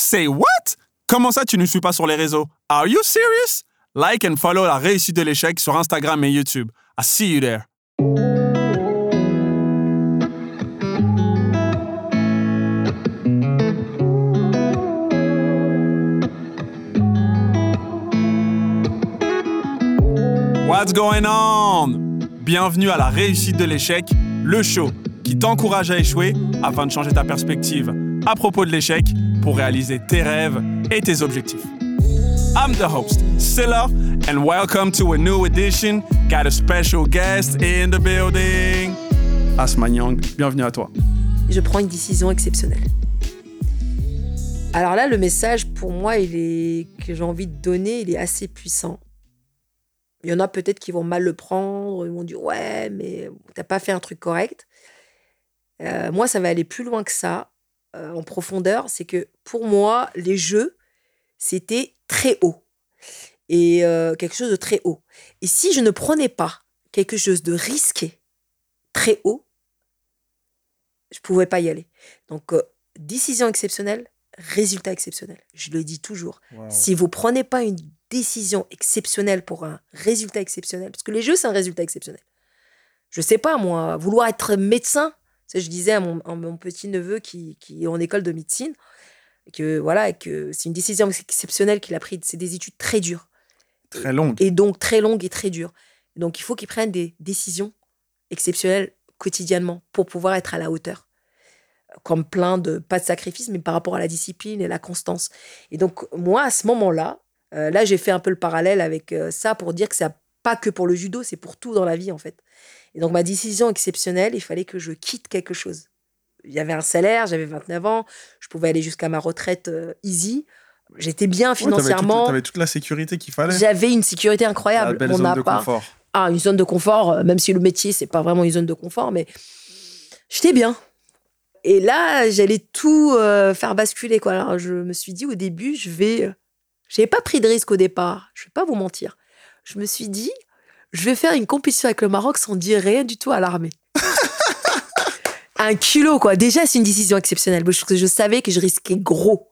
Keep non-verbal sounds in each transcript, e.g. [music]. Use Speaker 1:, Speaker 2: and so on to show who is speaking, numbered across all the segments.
Speaker 1: Say what? Comment ça, tu ne suis pas sur les réseaux? Are you serious? Like and follow la réussite de l'échec sur Instagram et YouTube. I see you there. What's going on? Bienvenue à la réussite de l'échec, le show qui t'encourage à échouer afin de changer ta perspective à propos de l'échec pour réaliser tes rêves et tes objectifs. I'm the host, Silla, and welcome to a new edition. Got a special guest in the building. Asma Young, bienvenue à toi.
Speaker 2: Je prends une décision exceptionnelle. Alors là, le message pour moi, il est que j'ai envie de donner, il est assez puissant. Il y en a peut-être qui vont mal le prendre, ils vont dire ouais, mais t'as pas fait un truc correct. Euh, moi, ça va aller plus loin que ça, euh, en profondeur. C'est que pour moi, les jeux, c'était très haut. Et euh, quelque chose de très haut. Et si je ne prenais pas quelque chose de risqué, très haut, je pouvais pas y aller. Donc, décision exceptionnelle, résultat exceptionnel. Je le dis toujours. Si vous prenez pas une décision exceptionnelle pour un résultat exceptionnel, parce que les jeux, c'est un résultat exceptionnel. Je sais pas, moi, vouloir être médecin, je disais à mon, mon petit-neveu qui, qui, est en école de médecine, que voilà, que c'est une décision exceptionnelle qu'il a prise. C'est des études très dures.
Speaker 1: Très longues.
Speaker 2: Et donc, très longues et très dures. Donc, il faut qu'il prenne des décisions exceptionnelles quotidiennement pour pouvoir être à la hauteur. Comme plein de, pas de sacrifice, mais par rapport à la discipline et la constance. Et donc, moi, à ce moment-là, euh, là, j'ai fait un peu le parallèle avec euh, ça pour dire que c'est pas que pour le judo, c'est pour tout dans la vie, en fait. Et donc, ma décision exceptionnelle, il fallait que je quitte quelque chose. Il y avait un salaire, j'avais 29 ans, je pouvais aller jusqu'à ma retraite euh, easy. J'étais bien financièrement.
Speaker 1: tu avais, toute la sécurité qu'il fallait.
Speaker 2: J'avais une sécurité incroyable.
Speaker 1: Une belle zone de confort.
Speaker 2: Ah, une zone de confort, même si le métier, c'est pas vraiment une zone de confort, mais j'étais bien. Et là, j'allais tout faire basculer. Quoi. Alors, je me suis dit au début, je vais je n'avais pas pris de risque au départ, je ne vais pas vous mentir. Je me suis dit, je vais faire une compétition avec le Maroc sans dire rien du tout à l'armée. [laughs] un kilo, quoi. Déjà, c'est une décision exceptionnelle. Parce que je savais que je risquais gros.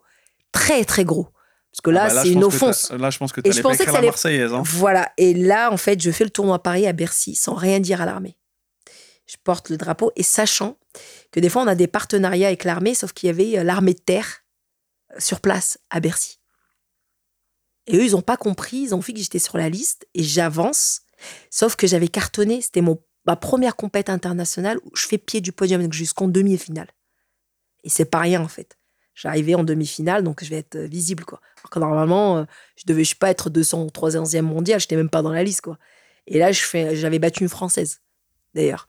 Speaker 2: Très, très gros. Parce que là, ah bah c'est une offense.
Speaker 1: Là, je pense que tu allais pas la Marseillaise. Hein.
Speaker 2: Voilà. Et là, en fait, je fais le tournoi à Paris à Bercy sans rien dire à l'armée. Je porte le drapeau et sachant que des fois, on a des partenariats avec l'armée, sauf qu'il y avait euh, l'armée de terre euh, sur place à Bercy. Et eux, ils n'ont pas compris, ils ont vu que j'étais sur la liste et j'avance. Sauf que j'avais cartonné, c'était ma première compète internationale où je fais pied du podium jusqu'en demi-finale. Et c'est pas rien en fait. J'arrivais en demi-finale, donc je vais être euh, visible quoi. Alors que normalement, euh, je devais je pas être 203e mondial, j'étais même pas dans la liste quoi. Et là, j'avais battu une française d'ailleurs.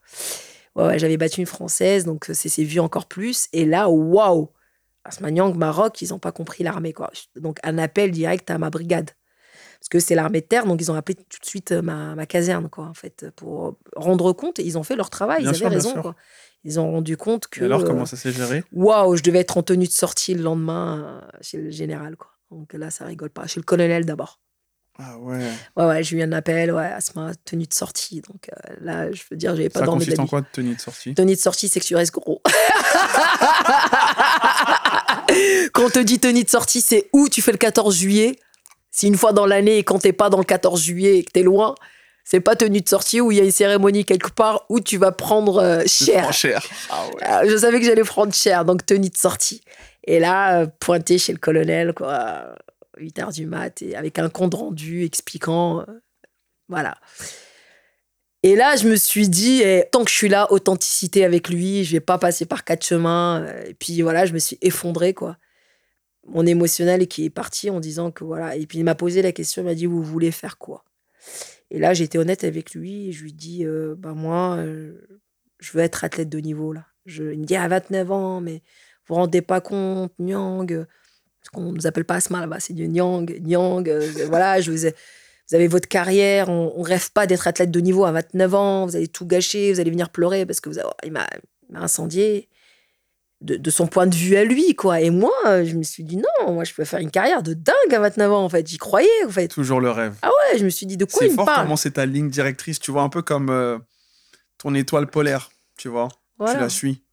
Speaker 2: J'avais battu une française, donc c'est vu encore plus. Et là, waouh Asmaniang, Maroc, ils n'ont pas compris l'armée. Donc, un appel direct à ma brigade. Parce que c'est l'armée de terre, donc ils ont appelé tout de suite euh, ma, caserne, quoi, en fait, pour rendre compte. Et ils ont fait leur travail, ils avaient raison, quoi. Ils ont rendu compte que.
Speaker 1: Et alors, comment ça s'est géré?
Speaker 2: Waouh, je devais être en tenue de sortie le lendemain euh, chez le général, quoi. Donc là, ça rigole pas. Chez le colonel d'abord.
Speaker 1: Ah ouais.
Speaker 2: Ouais, ouais, j'ai eu un appel, ouais, à ce moment, tenue de sortie. Donc euh, là, je veux dire, j'avais pas
Speaker 1: dormi. Ça consiste en quoi, tenue de sortie?
Speaker 2: Tenue de sortie, c'est que tu restes gros. [laughs] quand on te dit tenue de sortie, c'est où tu fais le 14 juillet? Si une fois dans l'année, quand t'es pas dans le 14 juillet et que t'es loin, c'est pas tenue de sortie où il y a une cérémonie quelque part où tu vas prendre euh, cher.
Speaker 1: cher. [laughs]
Speaker 2: Ah ouais. Je savais que j'allais prendre cher, donc tenue de sortie. Et là, euh, pointé chez le colonel, quoi, 8 heures du mat, et avec un compte rendu expliquant. Euh, voilà. Et là, je me suis dit, eh, tant que je suis là, authenticité avec lui, je vais pas passer par quatre chemins. Et puis voilà, je me suis effondrée, quoi. Mon émotionnel qui est parti en disant que voilà. Et puis il m'a posé la question, il m'a dit, vous voulez faire quoi? Et là, j'étais honnête avec lui. je lui dis, euh, bah moi, euh, je veux être athlète de niveau, là. Je, il me dit, à 29 ans, mais vous vous rendez pas compte, Nyang. Parce qu'on ne nous appelle pas Asma là-bas, c'est du Nyang, Nyang. Euh, [laughs] voilà, je vous vous avez votre carrière, on, ne rêve pas d'être athlète de niveau à 29 ans, vous allez tout gâcher, vous allez venir pleurer parce que vous avez, il m'a incendié de, son point de vue à lui, quoi. Et moi, je me suis dit non, moi je peux faire une carrière de dingue à 29 ans, en fait. J'y croyais, en fait.
Speaker 1: Toujours le rêve.
Speaker 2: Ah ouais, je me suis dit de quoi il
Speaker 1: me
Speaker 2: parle.
Speaker 1: C'est fort c'est ta ligne directrice, tu vois, un peu comme euh, ton étoile polaire, tu vois. Tu la suis.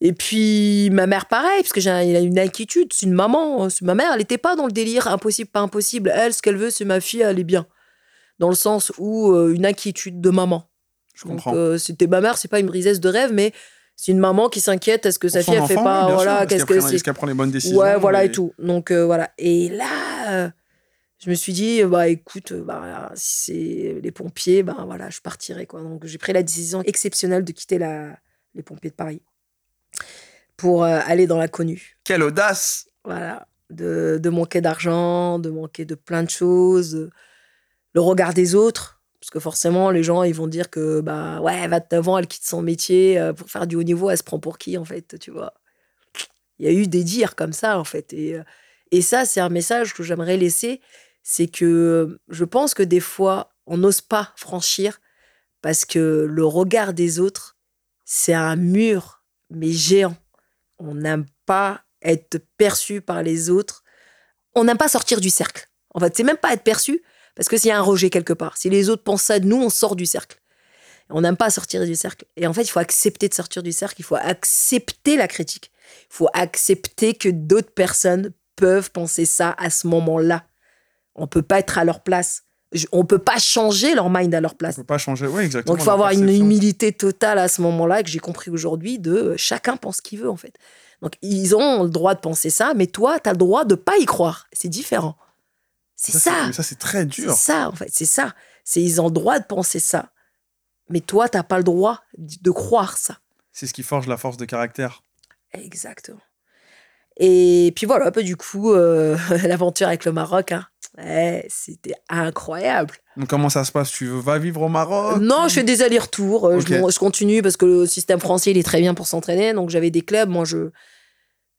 Speaker 2: Et puis ma mère, pareil, parce que j'ai a une inquiétude. C'est une maman. Ma mère, elle n'était pas dans le délire impossible, pas impossible. Elle, ce qu'elle veut, c'est ma fille, elle est bien. Dans le sens où euh, une inquiétude de maman.
Speaker 1: Je comprends.
Speaker 2: Euh, c'était ma mère, c'est pas une brisesse de rêve, mais c'est une maman qui s'inquiète. Est-ce que sa fille, elle fait pas. voilà,
Speaker 1: qu'est-ce que Est-ce qu'elle prend les bonnes décisions
Speaker 2: Ouais, voilà et, tout. Donc euh, voilà. Et là, je me suis dit, bah écoute, bah, si c'est les pompiers, bah voilà, je partirai. Quoi. Donc j'ai pris la décision exceptionnelle de quitter la, les pompiers de Paris pour euh, aller dans l'inconnu.
Speaker 1: Quelle audace
Speaker 2: Voilà, de, de manquer d'argent, de manquer de plein de choses, le regard des autres, parce que forcément les gens ils vont dire que bah ouais 29 ans elle quitte son métier euh, pour faire du haut niveau, elle se prend pour qui en fait, tu vois? Il y a eu des dires comme ça en fait, et, euh, et ça c'est un message que j'aimerais laisser, c'est que je pense que des fois on n'ose pas franchir parce que le regard des autres c'est un mur mais géant on n'aime pas être perçu par les autres. On n'aime pas sortir du cercle. En fait, c'est même pas être perçu, parce que s'il y a un rejet quelque part, si les autres pensent ça de nous, on sort du cercle. On n'aime pas sortir du cercle. Et en fait, il faut accepter de sortir du cercle, il faut accepter la critique. Il faut accepter que d'autres personnes peuvent penser ça à ce moment-là. On peut pas être à leur place on peut pas changer leur mind à leur place.
Speaker 1: On peut pas changer, oui, exactement.
Speaker 2: Donc il faut avoir une humilité totale à ce moment-là que j'ai compris aujourd'hui de euh, chacun pense ce qu'il veut en fait. Donc ils ont le droit de penser ça, mais toi, tu as le droit de pas y croire. C'est différent. C'est ça.
Speaker 1: Ça, c'est très dur.
Speaker 2: C'est ça, en fait. C'est ça. C'est ils ont le droit de penser ça. Mais toi, t'as pas le droit de croire ça.
Speaker 1: C'est ce qui forge la force de caractère.
Speaker 2: Exactement. Et puis voilà, peu du coup, euh, [laughs] l'aventure avec le Maroc, hein. c'était incroyable.
Speaker 1: Donc comment ça se passe? Tu vas vivre au Maroc?
Speaker 2: Non, je fais des allers-retours. Euh, je, continue parce que le système français, il est très bien pour s'entraîner. Donc j'avais des clubs. Moi, je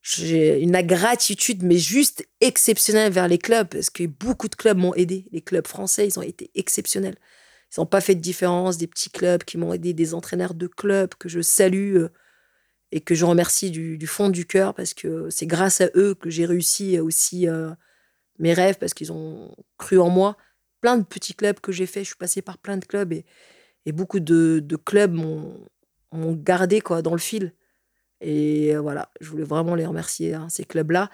Speaker 2: j'ai une gratitude, mais juste exceptionnelle vers les clubs parce que beaucoup de clubs m'ont aidé. Les clubs français, ils ont été exceptionnels. Ils n'ont pas fait de différence. Des petits clubs qui m'ont aidé, des entraîneurs de clubs que je salue. Euh, et que je remercie du, fond du cœur parce que c'est grâce à eux que j'ai réussi aussi euh, mes rêves parce qu'ils ont cru en moi. Plein de petits clubs que j'ai fait, je suis passée par plein de clubs et, et beaucoup de, de clubs m'ont gardé quoi dans le fil. Et euh, voilà, je voulais vraiment les remercier, hein, ces clubs-là.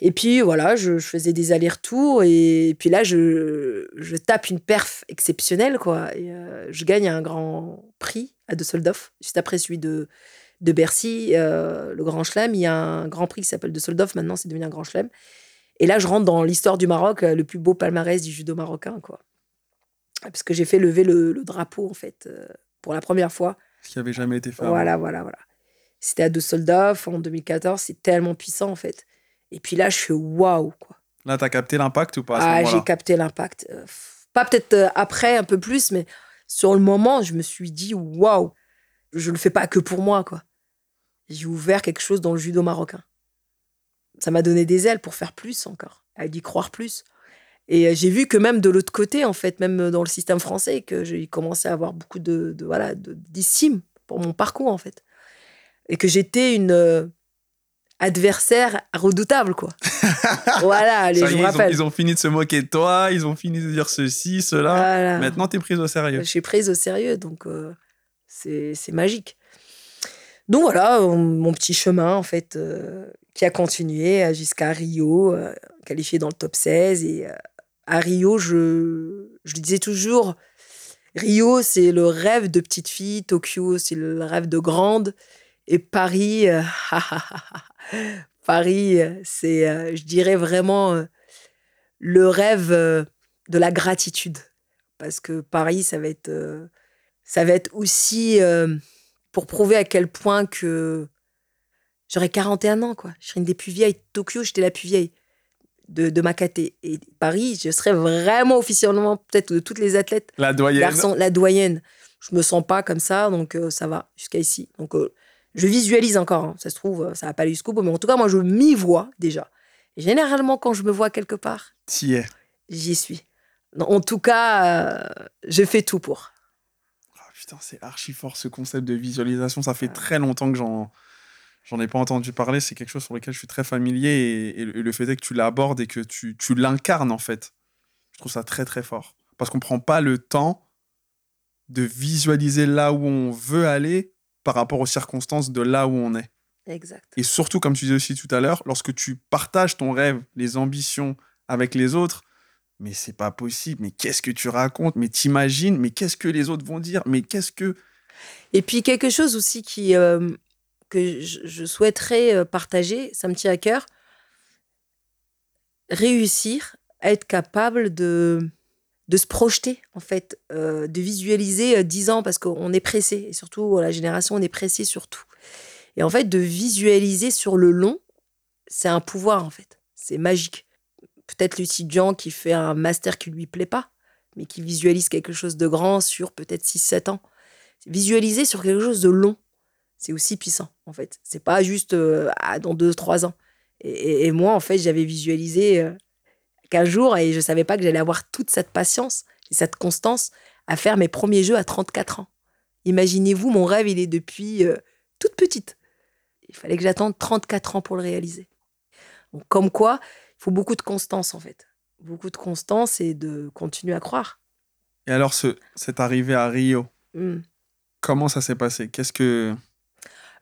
Speaker 2: Et puis voilà, je, faisais des allers-retours et, puis là, je, je, tape une perf exceptionnelle quoi. Et, euh, je gagne un grand prix à De Soldov, juste après celui de de Bercy, euh, le Grand Chelem. Il y a un grand prix qui s'appelle de Soldov, maintenant c'est devenu un Grand Chelem. Et là, je rentre dans l'histoire du Maroc, le plus beau palmarès du judo marocain, quoi. Parce que j'ai fait lever le, drapeau, en fait, pour la première fois.
Speaker 1: Ce qui n'avait jamais été fait.
Speaker 2: Voilà, voilà, voilà. C'était à De Soldov en 2014, c'est tellement puissant, en fait. Et puis là, je suis waouh, quoi.
Speaker 1: Là, tu as capté l'impact ou pas
Speaker 2: Ah, j'ai capté l'impact. pas peut-être après, un peu plus, mais sur le moment, je me suis dit waouh. Je le fais pas que pour moi, quoi j'ai ouvert quelque chose dans le judo marocain. Ça m'a donné des ailes pour faire plus encore, à y croire plus. Et euh, j'ai vu que même de l'autre côté, en fait, même dans le système français, que j'ai commencé à avoir beaucoup de, de voilà d'estime pour mon parcours, en fait. Et que j'étais une euh, adversaire redoutable, quoi. [laughs] voilà, allez, je me rappelle.
Speaker 1: Ils ont, fini de se moquer de toi, ils ont fini de dire ceci, cela. Maintenant, tu es prise au sérieux.
Speaker 2: Je suis prise au sérieux, donc euh, c'est magique. Donc voilà, mon petit chemin, en fait, euh, qui a continué jusqu'à Rio, qualifié dans le top 16. Et à Rio, je, je disais toujours, Rio, c'est le rêve de petite fille, Tokyo, c'est le rêve de grande, et Paris, [laughs] Paris, c'est, je dirais vraiment, le rêve de la gratitude. Parce que Paris, ça va être, ça va être aussi pour prouver à quel point que j'aurais 41 ans, quoi. Je serais une des plus vieilles. Tokyo, j'étais la plus vieille de, de Makate. Et Paris, je serais vraiment officiellement, peut-être de toutes les athlètes.
Speaker 1: La doyenne.
Speaker 2: la doyenne. Je me sens pas comme ça, donc euh, ça va jusqu'à ici. Donc euh, je visualise encore. Hein. Ça se trouve, euh, ça va pas aller jusqu'au bout, mais en tout cas, moi, je m'y vois déjà. généralement, quand je me vois quelque part, J'y suis. En tout cas, je fais tout pour
Speaker 1: putain, c'est archi fort ce concept de visualisation. Ça fait très longtemps que j'en j'en ai pas entendu parler. C'est quelque chose sur lequel je suis très familier et, le fait est que tu l'abordes et que tu, tu l'incarnes en fait. Je trouve ça très très fort parce qu'on prend pas le temps de visualiser là où on veut aller par rapport aux circonstances de là où on est.
Speaker 2: Exact.
Speaker 1: Et surtout, comme tu disais aussi tout à l'heure, lorsque tu partages ton rêve, les ambitions avec les autres, mais c'est pas possible, mais qu'est-ce que tu racontes, mais t'imagines, mais qu'est-ce que les autres vont dire, mais qu'est-ce que...
Speaker 2: Et puis quelque chose aussi qui, euh, que je, souhaiterais euh, partager, ça me tient à cœur, réussir à être capable de, de se projeter, en fait, euh, de visualiser 10 ans, parce qu'on est pressé, et surtout la génération, on est pressé surtout. Et en fait, de visualiser sur le long, c'est un pouvoir, en fait. C'est magique. Peut-être l'étudiant qui fait un master qui lui plaît pas, mais qui visualise quelque chose de grand sur peut-être 6-7 ans. Visualiser sur quelque chose de long, c'est aussi puissant, en fait. C'est pas juste euh, dans 2-3 ans. Et, moi, en fait, j'avais visualisé euh, qu'un jour, et je savais pas que j'allais avoir toute cette patience et cette constance à faire mes premiers jeux à 34 ans. Imaginez-vous, mon rêve, il est depuis euh, toute petite. Il fallait que j'attende 34 ans pour le réaliser. comme quoi, il faut beaucoup de constance en fait. Beaucoup de constance et de continuer à croire.
Speaker 1: Et alors, ce, cette arrivée à Rio,
Speaker 2: hmm.
Speaker 1: comment ça s'est passé? Qu'est-ce que.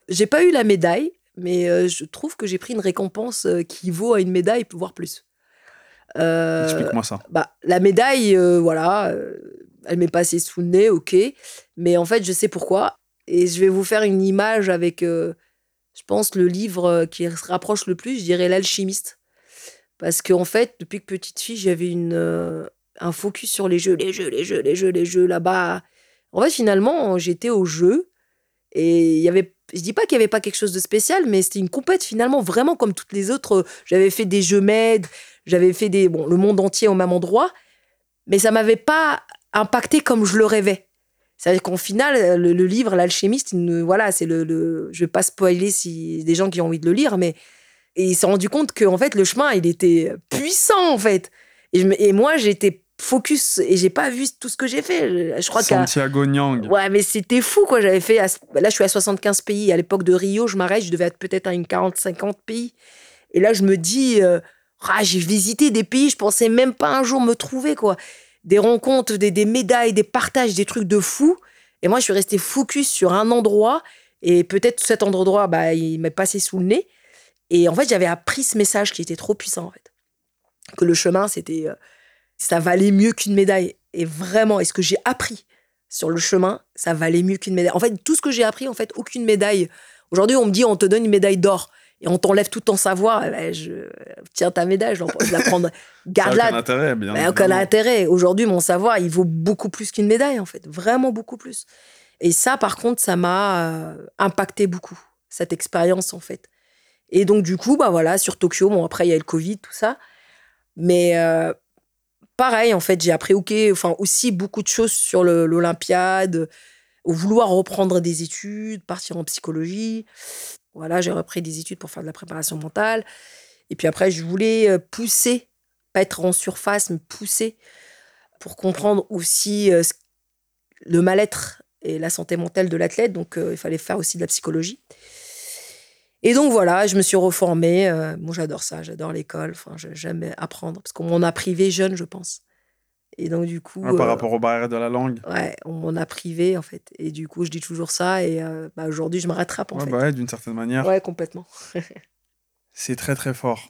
Speaker 2: J'ai pas eu la médaille, mais euh, je trouve que j'ai pris une récompense euh, qui vaut à une médaille, voire plus.
Speaker 1: Euh, Explique-moi ça.
Speaker 2: Bah, la médaille, voilà, elle m'est passée sous le nez, ok. Mais en fait, je sais pourquoi. Et je vais vous faire une image avec je pense, le livre euh, qui se rapproche le plus, je dirais L'Alchimiste. Parce qu'en fait, depuis que petite fille, j'avais une, euh, un focus sur les jeux, les jeux, les jeux, les jeux, les jeux là-bas. En fait, finalement, j'étais au jeu et il y avait, je dis pas qu'il y avait pas quelque chose de spécial, mais c'était une compète finalement vraiment comme toutes les autres. J'avais fait des jeux med, j'avais fait des, bon, le monde entier au même endroit, mais ça m'avait pas impacté comme je le rêvais. C'est-à-dire qu'en final, le, livre, L'Alchimiste, voilà, c'est le, le, Je vais pas spoiler si des gens qui ont envie de le lire, mais. Et il s'est rendu compte que, en fait, le chemin, il était puissant, en fait. Et, je, et moi, j'étais focus et j'ai pas vu tout ce que j'ai fait. Je crois
Speaker 1: Santiago Nyang.
Speaker 2: Ouais, mais c'était fou, quoi. J'avais fait. Là, je suis à 75 pays. À l'époque de Rio, je m'arrête, je devais être peut-être à une 40-50 pays. Et là, je me dis. Euh, ah, j'ai visité des pays, je pensais même pas un jour me trouver, quoi des rencontres, des, médailles, des partages, des trucs de fou. Et moi, je suis restée focus sur un endroit. Et peut-être cet endroit, bah, il m'est passé sous le nez. Et en fait, j'avais appris ce message qui était trop puissant, en fait. Que le chemin, c'était. Euh, ça valait mieux qu'une médaille. Et vraiment, et ce que j'ai appris sur le chemin, ça valait mieux qu'une médaille. En fait, tout ce que j'ai appris, en fait, aucune médaille. Aujourd'hui, on me dit, on te donne une médaille d'or et on t'enlève tout ton savoir, eh ben, je tiens ta médaille, je la prendre, [laughs] garde-la.
Speaker 1: Aucun intérêt, bien.
Speaker 2: Ben, aucun intérêt. Aujourd'hui, mon savoir, il vaut beaucoup plus qu'une médaille, en fait, vraiment beaucoup plus. Et ça, par contre, ça m'a euh, impacté beaucoup, cette expérience, en fait. Et donc, du coup, bah voilà, sur Tokyo, bon, après, il y a le Covid, tout ça. Mais euh, pareil, en fait, j'ai appris ok, enfin, aussi beaucoup de choses sur l'Olympiade, vouloir reprendre des études, partir en psychologie. Voilà, j'ai repris des études pour faire de la préparation mentale. Et puis après, je voulais euh, pousser, pas être en surface, mais pousser pour comprendre aussi euh, le mal-être et la santé mentale de l'athlète. Donc, euh, il fallait faire aussi de la psychologie. Et donc voilà, je me suis reformée. moi, j'adore ça, j'adore l'école. J'aime apprendre parce qu'on m'en a privé jeune, je pense. Et donc, du coup.
Speaker 1: par euh, rapport aux barrières de la langue.
Speaker 2: Ouais, on a privé, en fait. Et du coup, je dis toujours ça. Et euh, bah, aujourd'hui, je me rattrape, en
Speaker 1: ouais,
Speaker 2: fait.
Speaker 1: Bah ouais, d'une certaine manière.
Speaker 2: Ouais, complètement. [laughs]
Speaker 1: c'est très, très fort.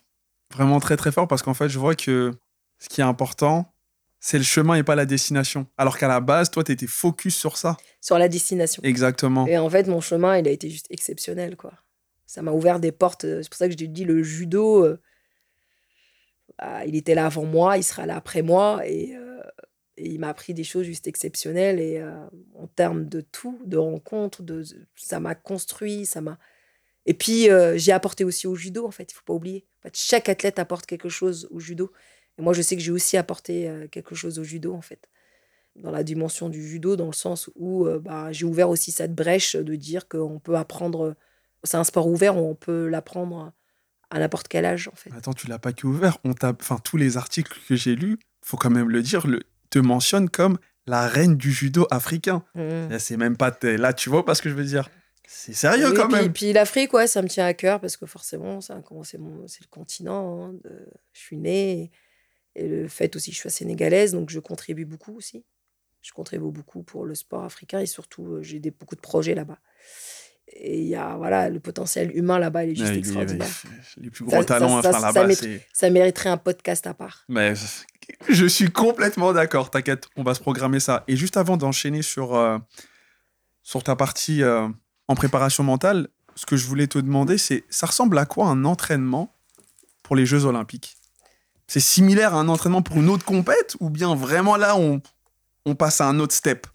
Speaker 1: Vraiment très, très fort parce qu'en fait, je vois que ce qui est important, c'est le chemin et pas la destination. Alors qu'à la base, toi, tu étais focus sur ça.
Speaker 2: Sur la destination.
Speaker 1: Exactement.
Speaker 2: Et en fait, mon chemin, il a été juste exceptionnel, quoi. Ça m'a ouvert des portes. C'est pour ça que je te dis, le judo, euh, bah, il était là avant moi, il sera là après moi. Et il m'a appris des choses juste exceptionnelles. Et euh, en termes de tout, de rencontres, de, ça m'a construit, ça m'a. Et puis, euh, j'ai apporté aussi au judo, en fait, il faut pas oublier. Chaque athlète apporte quelque chose au judo. Et moi, je sais que j'ai aussi apporté euh, quelque chose au judo, en fait. Dans la dimension du judo, dans le sens où bah, j'ai ouvert aussi cette brèche de dire qu'on peut apprendre. C'est un sport ouvert, on peut l'apprendre à n'importe quel âge, en fait.
Speaker 1: Attends, tu l'as pas qu'ouvert. On enfin, tous les articles que j'ai lus, faut quand même le dire, le, te mentionne comme la reine du judo africain. Mmh. C'est même pas. Là, tu vois pas ce que je veux dire. C'est sérieux quand même.
Speaker 2: Et puis l'Afrique, ouais, ça me tient à cœur parce que forcément, c'est le continent. Hein, de, je suis née. Et le fait aussi que je sois sénégalaise, donc je contribue beaucoup aussi. Je contribue beaucoup pour le sport africain et surtout, euh, j'ai beaucoup de projets là-bas. Et il y a, voilà, le potentiel humain là-bas, il est juste
Speaker 1: Ouais,
Speaker 2: extraordinaire.
Speaker 1: Les plus gros
Speaker 2: ça-
Speaker 1: talents,
Speaker 2: ça-
Speaker 1: enfin
Speaker 2: ça
Speaker 1: là-bas.
Speaker 2: Ça mériterait un podcast à part.
Speaker 1: Mais je suis complètement d'accord, t'inquiète, on va se programmer ça. Et juste avant d'enchaîner sur, euh, sur ta partie euh, en préparation mentale, ce que je voulais te demander, c'est ça ressemble à quoi un entraînement pour les Jeux Olympiques? C'est similaire à un entraînement pour une autre compète ou bien vraiment là, on, on passe à un autre step?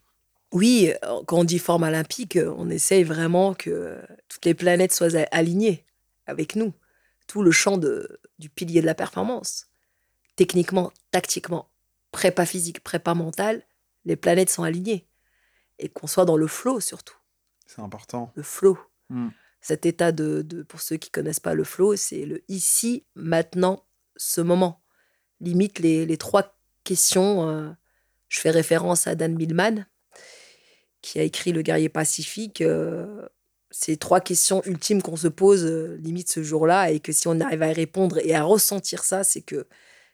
Speaker 2: Oui, quand on dit forme olympique, on essaye vraiment que toutes les planètes soient alignées avec nous. Tout le champ de, du pilier de la performance. Techniquement, tactiquement, prépa physique, prépa mentale, les planètes sont alignées. Et qu'on soit dans le flow surtout.
Speaker 1: C'est important.
Speaker 2: Le flow.
Speaker 1: Mm.
Speaker 2: Cet état de, de- pour ceux qui connaissent pas le flow, c'est le ici, maintenant, ce moment. Limite les, les trois questions. euh, je fais référence à Dan Millman, qui a écrit Le guerrier pacifique. euh, ces trois questions ultimes qu'on se pose euh, limite ce jour-là et que si on arrive à y répondre et à ressentir ça, c'est que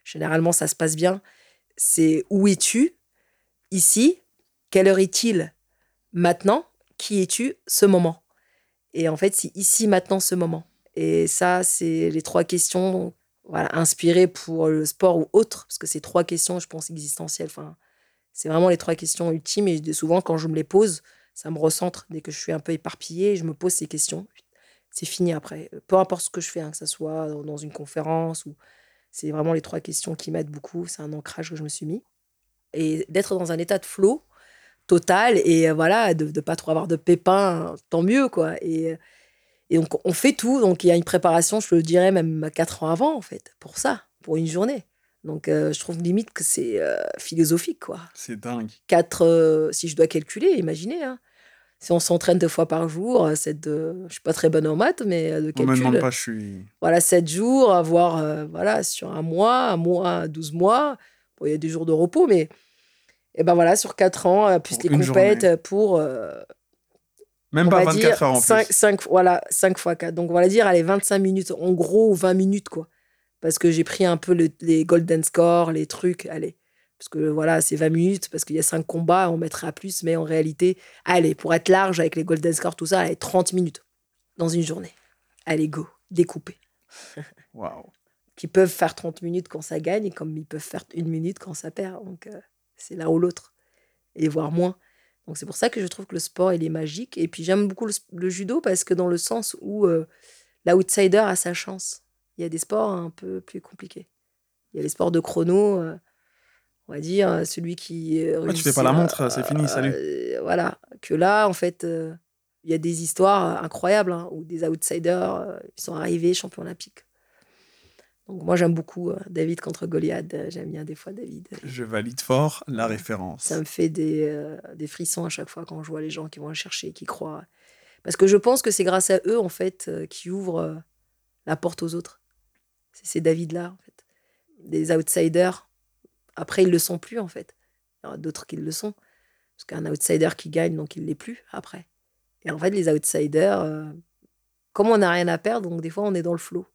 Speaker 2: généralement ça se passe bien. C'est où es-tu ici? Quelle heure est-il maintenant? Qui es-tu ce moment? Et en fait, c'est ici maintenant ce moment. Et ça, c'est les trois questions voilà, inspirées pour le sport ou autre, parce que c'est trois questions, je pense, existentielles. Enfin, c'est vraiment les trois questions ultimes et souvent quand je me les pose, ça me recentre dès que je suis un peu éparpillée, je me pose ces questions. C'est fini après. Peu importe ce que je fais, hein, que ce soit dans une conférence ou c'est vraiment les trois questions qui m'aident beaucoup. C'est un ancrage que je me suis mis et d'être dans un état de flow total et euh, voilà de ne pas trop avoir de pépins, tant mieux quoi. Et et donc on fait tout. Donc il y a une préparation, je le dirais même quatre ans avant en fait pour ça, pour une journée. Donc euh, je trouve limite que c'est euh, philosophique quoi.
Speaker 1: C'est dingue.
Speaker 2: 4, euh, si je dois calculer, imaginez, hein. Si on s'entraîne deux fois par jour, euh, c'est de, je suis pas très bonne en maths, mais euh, de
Speaker 1: On me
Speaker 2: calcul,
Speaker 1: demande pas, je suis.
Speaker 2: voilà, 7 jours, avoir, euh, voilà, sur un mois, un mois, 12 mois, bon, il y a des jours de repos, mais, et ben voilà, sur 4 ans, euh, plus
Speaker 1: Pour
Speaker 2: les compètes,
Speaker 1: journée.
Speaker 2: pour, euh,
Speaker 1: Même pas
Speaker 2: va
Speaker 1: 24
Speaker 2: dire
Speaker 1: heures en
Speaker 2: 5,
Speaker 1: plus.
Speaker 2: 5, voilà, 5 fois 4. Donc, on va dire, allez, 25 minutes, en gros, ou 20 minutes, quoi. Parce que j'ai pris un peu le- les golden scores, les trucs, allez. Parce que voilà, c'est 20 minutes, parce qu'il y a 5 combats, on mettra plus, mais en réalité, allez, pour être large avec les golden scores, tout ça, allez, 30 minutes dans une journée. Allez, go, découpé. [laughs]
Speaker 1: Waouh.
Speaker 2: Qui peuvent faire 30 minutes quand ça gagne, et comme ils peuvent faire une minute quand ça perd. Donc, euh, c'est l'un ou l'autre. Et voire moins. Donc, c'est pour ça que je trouve que le sport, il est magique. Et puis, j'aime beaucoup le judo, parce que dans le sens où euh, l'outsider a sa chance. Il y a des sports un peu plus compliqués. Il y a les sports de chrono, euh, on va dire, euh, celui qui. euh,
Speaker 1: Ouais, tu fais pas la montre, c'est fini, salut.
Speaker 2: euh, voilà. Que là, en fait, il y a des histoires incroyables hein, où des outsiders ils sont arrivés champions olympiques. Donc, moi, j'aime beaucoup David contre Goliath. J'aime bien des fois David.
Speaker 1: Je valide fort la référence.
Speaker 2: Ça me fait des, euh, des frissons à chaque fois quand je vois les gens qui vont le chercher, qui croient. Parce que je pense que c'est grâce à eux, en fait, qui ouvrent la porte aux autres. C'est ces David-là, en fait. Des outsiders. Après, ils le sont plus, en fait. Il y en a d'autres qui le sont. Parce qu'un outsider qui gagne, donc il l'est plus après. Et en fait, les outsiders, euh, comme on n'a rien à perdre, donc des fois, on est dans le flot.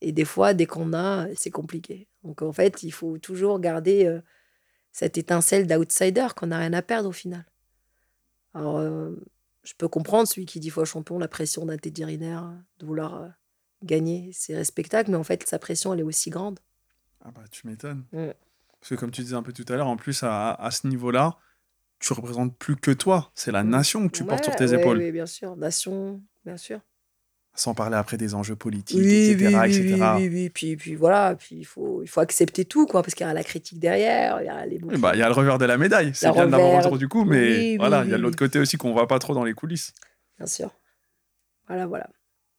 Speaker 2: Et des fois, dès qu'on a, c'est compliqué. Donc en fait, il faut toujours garder euh, cette étincelle d'outsider qu'on n'a rien à perdre au final. Alors, euh, je peux comprendre celui qui dit fois champion, la pression d'un Teddy Riner, de vouloir gagner, c'est respectable, mais en fait, sa pression, elle est aussi grande.
Speaker 1: Ah bah, tu m'étonnes.
Speaker 2: Mm.
Speaker 1: Parce que comme tu disais un peu tout à l'heure, en plus, à, à ce niveau-là, tu représentes plus que toi. C'est la nation que tu portes sur tes
Speaker 2: ouais,
Speaker 1: épaules.
Speaker 2: Oui, bien sûr. Nation, bien sûr.
Speaker 1: Sans parler après des enjeux politiques,
Speaker 2: Oui,
Speaker 1: etc.
Speaker 2: oui, oui,
Speaker 1: etc.
Speaker 2: oui, oui, oui. Puis, puis voilà, puis il faut, il faut accepter tout, quoi, parce qu'il y a la critique derrière, il y a les
Speaker 1: bah, Il y a le revers de la médaille. C'est bien
Speaker 2: revers,
Speaker 1: autour du coup, mais
Speaker 2: oui, oui,
Speaker 1: voilà, il y a l'autre
Speaker 2: oui.
Speaker 1: côté aussi qu'on voit pas trop dans les coulisses.
Speaker 2: Bien sûr. Voilà, voilà.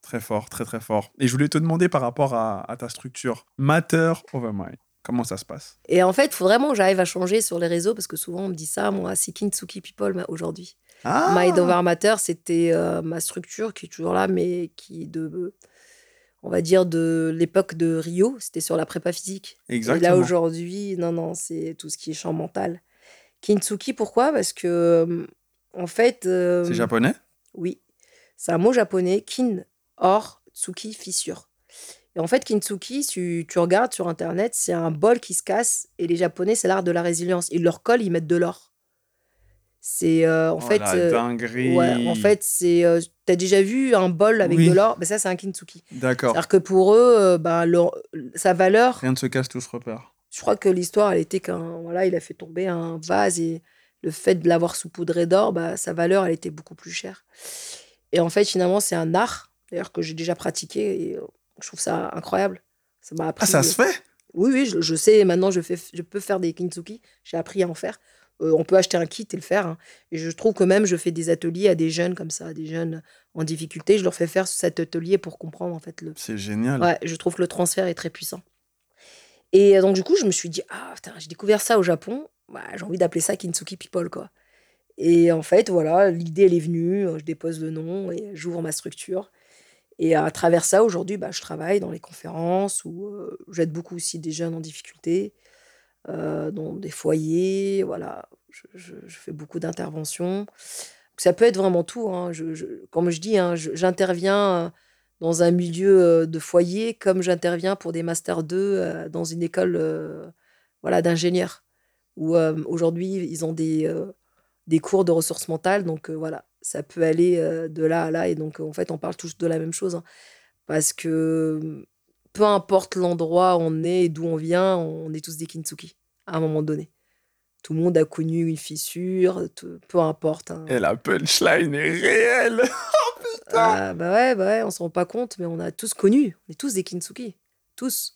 Speaker 1: Très fort, très très fort. Et je voulais te demander par rapport à, à ta structure, Matter over Mind. Comment ça se passe?
Speaker 2: Et en fait, il faut vraiment que j'arrive à changer sur les réseaux, parce que souvent, on me dit ça, moi, c'est Kintsuki People aujourd'hui?
Speaker 1: Ah
Speaker 2: Mind Over Matter, c'était euh, ma structure qui est toujours là, mais qui de, on va dire, de l'époque de Rio, c'était sur la prépa physique. Et là,
Speaker 1: Exactement.
Speaker 2: aujourd'hui, non, non, c'est tout ce qui est champ mental. Kintsuki, pourquoi? Parce que, euh, en fait. euh,
Speaker 1: C'est japonais?
Speaker 2: Oui. C'est un mot japonais, kin, or, tsuki, fissure. Et en fait, kintsuki, tu, tu regardes sur Internet, c'est un bol qui se casse. Et les Japonais, c'est l'art de la résilience. Ils leur collent, ils mettent de l'or. C'est euh, en
Speaker 1: Oh,
Speaker 2: fait.
Speaker 1: la
Speaker 2: euh, ouais, en fait, c'est. euh, T'as déjà vu un bol avec
Speaker 1: Oui.
Speaker 2: de l'or? Ben, Ça, c'est un kintsugi.
Speaker 1: D'accord.
Speaker 2: C'est-à-dire que pour eux, ben, leur- sa valeur,
Speaker 1: Rien ne se casse, tout se repart.
Speaker 2: je crois que l'histoire, elle était qu'un. Voilà, il a fait tomber un vase et le fait de l'avoir saupoudré d'or, bah, sa valeur, elle était beaucoup plus chère. Et en fait, finalement, c'est un art, d'ailleurs, que j'ai déjà pratiqué et je trouve ça incroyable. Ça m'a appris.
Speaker 1: Ah, ça se fait?
Speaker 2: Oui, oui, je, je sais, maintenant, je, fais, je peux faire des kintsugi. J'ai appris à en faire. Euh, on peut acheter un kit et le faire. hein. Et je trouve que même, je fais des ateliers à des jeunes comme ça, à des jeunes en difficulté. Je leur fais faire cet atelier pour comprendre, en fait, le,
Speaker 1: C'est génial.
Speaker 2: Ouais, je trouve que le transfert est très puissant. Et euh, donc, du coup, je me suis dit, ah, putain, j'ai découvert ça au Japon. Bah, j'ai envie d'appeler ça Kintsugi People, quoi. Et en fait, voilà, l'idée, elle est venue. euh, Je dépose le nom et j'ouvre ma structure. Et à travers ça, aujourd'hui, bah, je travaille dans les conférences où euh, j'aide beaucoup aussi des jeunes en difficulté, euh, dans des foyers. Voilà, je, fais beaucoup d'interventions. Ça peut être vraiment tout. hein. Je, comme je dis, hein, j'interviens euh, dans un milieu de foyer comme j'interviens pour des Master 2 euh, dans une école voilà, d'ingénieurs. Où aujourd'hui, ils ont des, des cours de ressources mentales. Donc voilà, ça peut aller de là à là. Et donc, en fait, on parle tous de la même chose. hein. parce que peu importe l'endroit où on est et d'où on vient, on est tous des kintsugi à un moment donné. Tout le monde a connu une fissure, peu importe. hein.
Speaker 1: Et la punchline est réelle. [laughs]
Speaker 2: Ah, bah ouais, bah ouais, on s'en rend pas compte, mais on a tous connu. On est tous des kintsugi. Tous.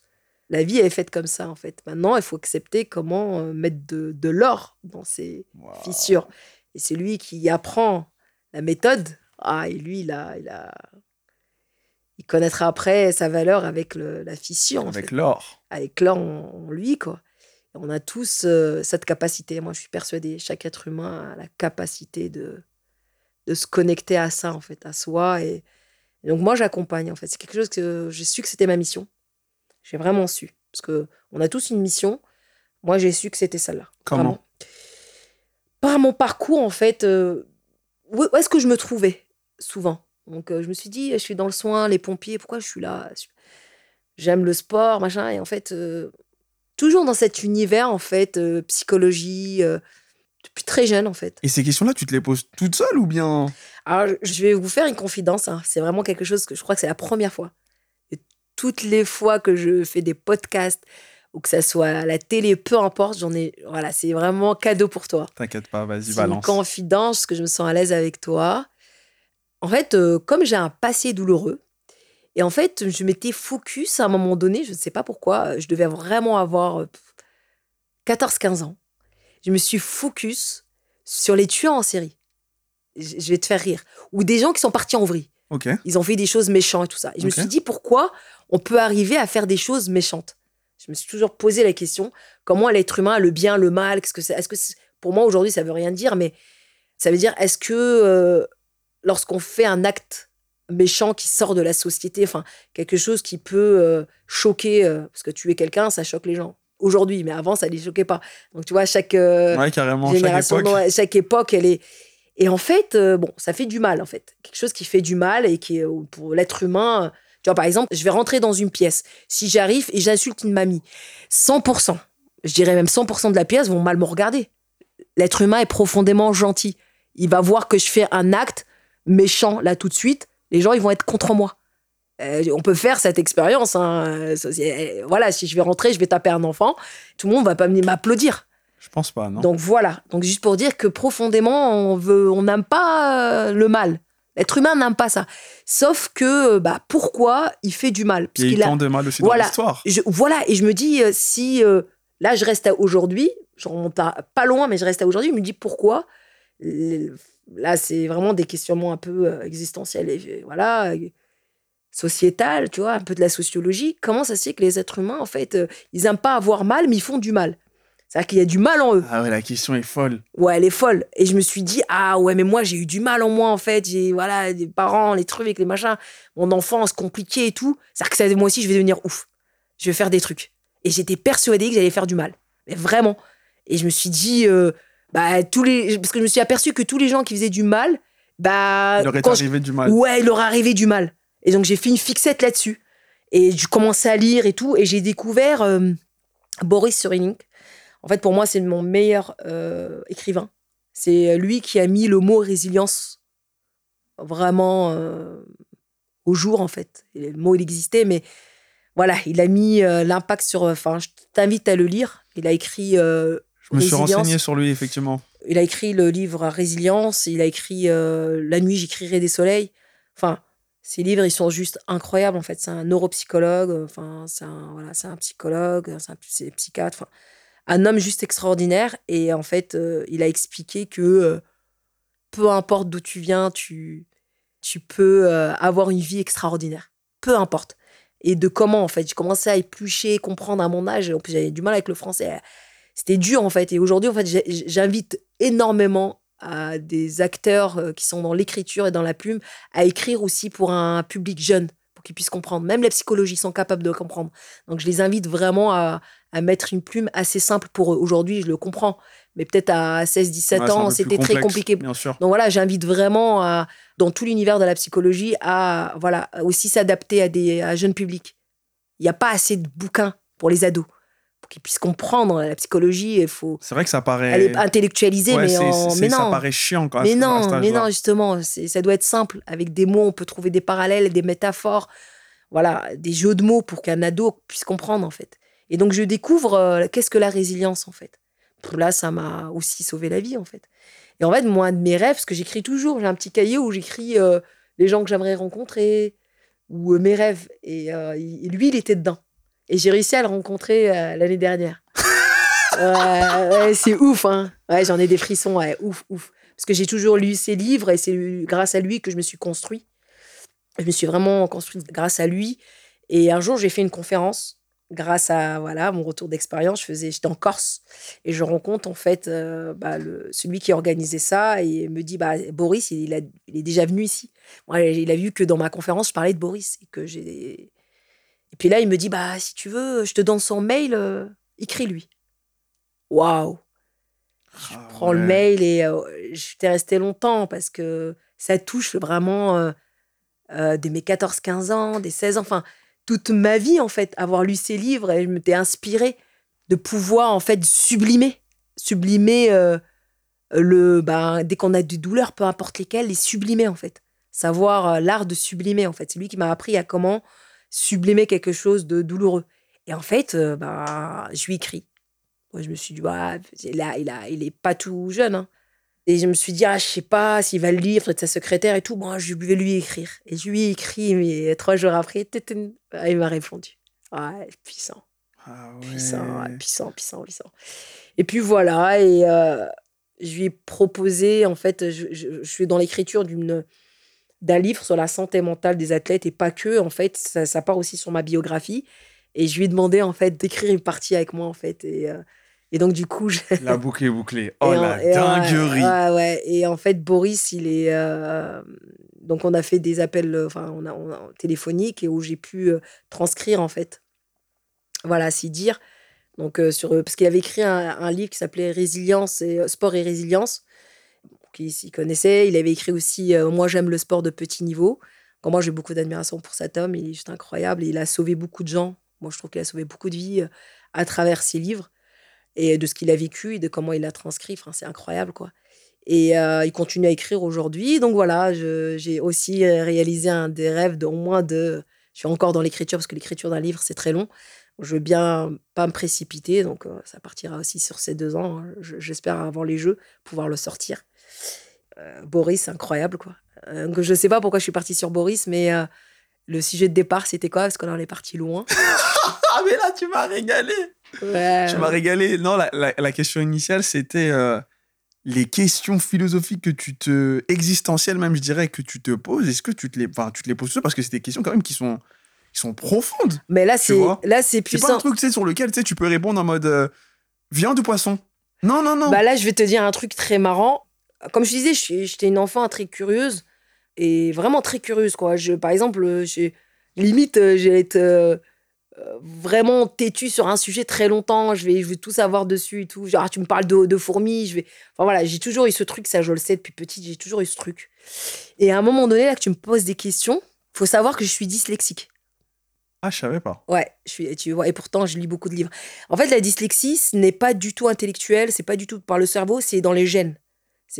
Speaker 2: La vie est faite comme ça, en fait. Maintenant, il faut accepter comment mettre de, de l'or dans ces fissures. Et c'est lui qui apprend la méthode. Ah, et lui, il a. Il, a... il connaîtra après sa valeur avec le- la fissure, en
Speaker 1: Avec
Speaker 2: fait.
Speaker 1: l'or.
Speaker 2: Avec l'or en, en lui, quoi. Et on a tous euh, cette capacité. Moi, je suis persuadée, chaque être humain a la capacité de, de se connecter à ça, en fait, à soi. Et, et donc, moi, j'accompagne, en fait. C'est quelque chose que j'ai su que c'était ma mission. J'ai vraiment su. Parce que on a tous une mission. Moi, j'ai su que c'était celle-là.
Speaker 1: Comment?
Speaker 2: Vraiment. Par mon parcours, en fait, euh, où, est-ce que je me trouvais souvent? Donc, euh, je me suis dit, je suis dans le soin, les pompiers, pourquoi je suis là? J'aime le sport, machin. Et en fait, euh, toujours dans cet univers, en fait, euh, psychologie, depuis très jeune, en fait.
Speaker 1: Et ces questions-là, tu te les poses toute seule ou bien?
Speaker 2: Alors, je- je vais vous faire une confidence. hein. C'est vraiment quelque chose que je crois que c'est la première fois. Et toutes les fois que je fais des podcasts ou que ça soit à la télé, peu importe, j'en ai. Voilà, c'est vraiment cadeau pour toi.
Speaker 1: T'inquiète pas, vas-y,
Speaker 2: C'est une
Speaker 1: balance.
Speaker 2: confidence, parce que je me sens à l'aise avec toi. En fait, euh, comme j'ai un passé douloureux, et en fait, je m'étais focus à un moment donné, je ne sais pas pourquoi, euh, je devais vraiment avoir euh, 14-15 ans. Je me suis focus sur les tueurs en série. Je vais te faire rire. Ou des gens qui sont partis en vrille. Ils ont fait des choses méchantes et tout ça. Et je me suis dit, pourquoi on peut arriver à faire des choses méchantes? Je me suis toujours posé la question, comment l'être humain a le bien, le mal Qu'est-ce que c'est Est-ce que c'est- pour moi aujourd'hui ça veut rien dire, mais ça veut dire est-ce que euh, lorsqu'on fait un acte méchant qui sort de la société, enfin quelque chose qui peut euh, choquer, euh, parce que tuer quelqu'un, ça choque les gens aujourd'hui, mais avant ça les choquait pas. Donc tu vois chaque
Speaker 1: Ouais, carrément, chaque
Speaker 2: génération,
Speaker 1: époque.
Speaker 2: non, chaque époque, elle est. Et en fait, bon, ça fait du mal, en fait. Quelque chose qui fait du mal et qui est pour l'être humain. Tu vois, par exemple, je vais rentrer dans une pièce. Si j'arrive et j'insulte une mamie, 100%, je dirais même 100% de la pièce vont mal me regarder. L'être humain est profondément gentil. Il va voir que je fais un acte méchant là tout de suite. Les gens, ils vont être contre moi. Euh, on peut faire cette expérience. hein. Euh, Voilà, si je vais rentrer, je vais taper un enfant. Tout le monde va pas venir m'applaudir.
Speaker 1: Je pense pas, non
Speaker 2: Donc voilà. Donc juste pour dire que profondément, on veut, on n'aime pas euh, le mal. L'être humain n'aime pas ça. Sauf que, bah, pourquoi il fait du mal?
Speaker 1: Il y a eu
Speaker 2: Puisqu'il a-
Speaker 1: tant de mal aussi
Speaker 2: Voilà.
Speaker 1: dans l'histoire.
Speaker 2: je- Voilà. Et je me dis, euh, si euh, là, je reste à aujourd'hui, je remonte à- pas loin, mais je reste à aujourd'hui, je me dis pourquoi? Là, c'est vraiment des questionnements un peu euh, existentiels et euh, voilà, euh, sociétal, tu vois, un peu de la sociologie. Comment ça se fait que les êtres humains, en fait, euh, ils aiment pas avoir mal, mais ils font du mal? C'est-à-dire qu'il y a du mal en eux.
Speaker 1: Ah ouais, la question est folle.
Speaker 2: Ouais, elle est folle. Et je me suis dit, ah ouais, mais moi, j'ai eu du mal en moi, en fait. J'ai, voilà, des parents, les trucs, les machins, mon enfance compliquée et tout. C'est-à-dire que ça, moi aussi, je vais devenir ouf. Je vais faire des trucs. Et j'étais persuadée que j'allais faire du mal. Mais vraiment. Et je me suis dit, euh, bah, tous les. Parce que je me suis aperçu que tous les gens qui faisaient du mal, bah.
Speaker 1: Il
Speaker 2: quand je-
Speaker 1: arrivé du mal.
Speaker 2: Ouais, il leur arrivé du mal. Et donc, j'ai fait une fixette là-dessus. Et je commençais à lire et tout. Et j'ai découvert euh, Boris Cyrulnik. En fait, pour moi, c'est mon meilleur euh, écrivain. C'est lui qui a mis le mot résilience vraiment euh, au jour, en fait. le mot, il existait, mais voilà, il a mis euh, l'impact sur. Enfin, je t'invite à le lire. Il a écrit.
Speaker 1: je me suis renseigné sur lui, effectivement.
Speaker 2: Il a écrit le livre Résilience. Il a écrit La nuit, j'écrirai des soleils. Enfin, ces livres, ils sont juste incroyables, en fait. C'est un neuropsychologue, enfin, c'est un, voilà, c'est un psychologue, c'est un psychiatre, enfin, un homme juste extraordinaire. Et en fait, euh, il a expliqué que euh, peu importe d'où tu viens, tu, tu peux euh, avoir une vie extraordinaire. Peu importe. Et de comment, en fait. J'ai commencé à éplucher, comprendre à mon âge. En plus, j'avais du mal avec le français. C'était dur, en fait. Et aujourd'hui, en fait, j'invite énormément à des acteurs qui sont dans l'écriture et dans la plume à écrire aussi pour un public jeune, pour qu'ils puissent comprendre. Même les psychologies sont capables de comprendre. Donc je les invite vraiment à, à mettre une plume assez simple pour eux. Aujourd'hui, je le comprends, mais peut-être à 16-17 ans, c'était très compliqué.
Speaker 1: Bien sûr.
Speaker 2: Donc voilà, j'invite vraiment à, dans tout l'univers de la psychologie à voilà aussi s'adapter à des à jeunes publics. Il n'y a pas assez de bouquins pour les ados pour qu'ils puissent comprendre la psychologie. Il faut.
Speaker 1: C'est vrai que ça paraît.
Speaker 2: Elle est intellectualisée, mais, mais non.
Speaker 1: Ça paraît chiant quand
Speaker 2: même. Mais non, mais non, justement, ça doit être simple. Avec des mots, on peut trouver des parallèles, des métaphores, voilà, des jeux de mots pour qu'un ado puisse comprendre en fait. Et donc je découvre euh, qu'est-ce que la résilience en fait? Là, ça m'a aussi sauvé la vie en fait. Et en fait, moi, de mes rêves, parce que j'écris toujours, j'ai un petit cahier où j'écris euh, les gens que j'aimerais rencontrer ou euh, mes rêves. Et, et lui, il était dedans. Et j'ai réussi à le rencontrer l'année dernière. [laughs] ouais, c'est ouf, hein. Ouais, j'en ai des frissons, ouais, ouf, ouf. Parce que j'ai toujours lu ses livres et c'est grâce à lui que je me suis construit. Je me suis vraiment construite grâce à lui. Et un jour, j'ai fait une conférence grâce à voilà mon retour d'expérience. Je faisais, j'étais en Corse et je rencontre en fait euh, bah, le, celui qui organisait ça et me dit bah Boris, il, a, il est déjà venu ici. Moi, il a vu que dans ma conférence, je parlais de Boris et que j'ai et puis là, il me dit, bah, si tu veux, je te donne son mail, euh, écris-lui. Waouh Je ah prends le mail et euh, j'étais restée longtemps parce que ça touche vraiment dès mes 14-15 ans, des 16 ans, enfin, toute ma vie, en fait, avoir lu ces livres et je m'étais inspirée de pouvoir, en fait, sublimer. Sublimer le. Ben, dès qu'on a des douleurs, peu importe lesquelles, les sublimer, en fait. Savoir l'art de sublimer, en fait. C'est lui qui m'a appris à comment sublimer quelque chose de douloureux. Et en fait, euh, bah, je lui écris. Moi, je me suis dit, bah, là, il, a, il est pas tout jeune. Hein. Et je me suis dit, ah, je sais pas s'il va le lire, être sa secrétaire et tout. Moi, je vais lui écrire. Et je lui ai écrit, mais trois jours après, ah, il m'a répondu. Ouais, puissant. Ah puissant, puissant, puissant, puissant. Et puis voilà, et euh, je lui ai proposé, en fait, je, je suis dans l'écriture d'une d'un livre sur la santé mentale des athlètes et pas que. En fait, ça, part aussi sur ma biographie. Et je lui ai demandé en fait d'écrire une partie avec moi en fait. Et, euh, et donc du coup,
Speaker 1: la boucle est bouclée. [laughs] Oh la dinguerie.
Speaker 2: Ouais, ouais, Et en fait, Boris, il est euh, donc on a fait des appels, euh, enfin on a, téléphoniques et où j'ai pu transcrire en fait. Voilà, si dire. Donc sur parce qu'il avait écrit un, un livre qui s'appelait Résilience et sport et résilience qui s'y connaissait. Il avait écrit aussi euh, Moi, j'aime le sport de petit niveau. moi, j'ai beaucoup d'admiration pour cet homme. Il est juste incroyable. Il a sauvé beaucoup de gens. Moi, je trouve qu'il a sauvé beaucoup de vies euh, à travers ses livres et de ce qu'il a vécu et de comment il l'a transcrit. Enfin, c'est incroyable, quoi. Et euh, il continue à écrire aujourd'hui. Donc voilà, j'ai aussi réalisé un des rêves d'au moins de. Je suis encore dans l'écriture parce que l'écriture d'un livre, c'est très long. Je veux bien pas me précipiter, donc ça partira aussi sur ces deux ans. Hein. J'espère avant les Jeux pouvoir le sortir. Euh, Boris, incroyable, quoi. Euh, je sais pas pourquoi je suis partie sur Boris, mais euh, le sujet de départ, c'était quoi? Parce qu'on en est parti loin. [laughs]
Speaker 1: ah, mais là, tu m'as régalé ouais. Tu m'as régalé. Non, la, la, question initiale, c'était les questions philosophiques que tu te. existentielles, même, je dirais, que tu te poses. Est-ce que tu te les, enfin, tu te les poses Parce que c'est des questions, quand même, qui sont, qui sont profondes.
Speaker 2: Mais là, c'est là c'est puissant.
Speaker 1: C'est pas un truc, sur lequel tu, peux répondre en mode viande ou poisson? Non, non, non.
Speaker 2: Bah là, je vais te dire un truc très marrant comme je disais, j'étais une enfant très curieuse et vraiment très curieuse. Quoi. Je, par exemple, euh, limite, euh, j'ai être euh, vraiment têtue sur un sujet très longtemps. Je vais, je vais tout savoir dessus et tout. Genre, tu me parles de, fourmis. Je vais... Enfin voilà, j'ai toujours eu ce truc, ça je le sais depuis petite, j'ai toujours eu ce truc. Et à un moment donné, là, que tu me poses des questions, faut savoir que je suis dyslexique.
Speaker 1: Ah, je savais pas.
Speaker 2: Ouais, je suis, tu vois, et pourtant, je lis beaucoup de livres. En fait, la dyslexie, ce n'est pas du tout intellectuel, c'est pas du tout par le cerveau, c'est dans les gènes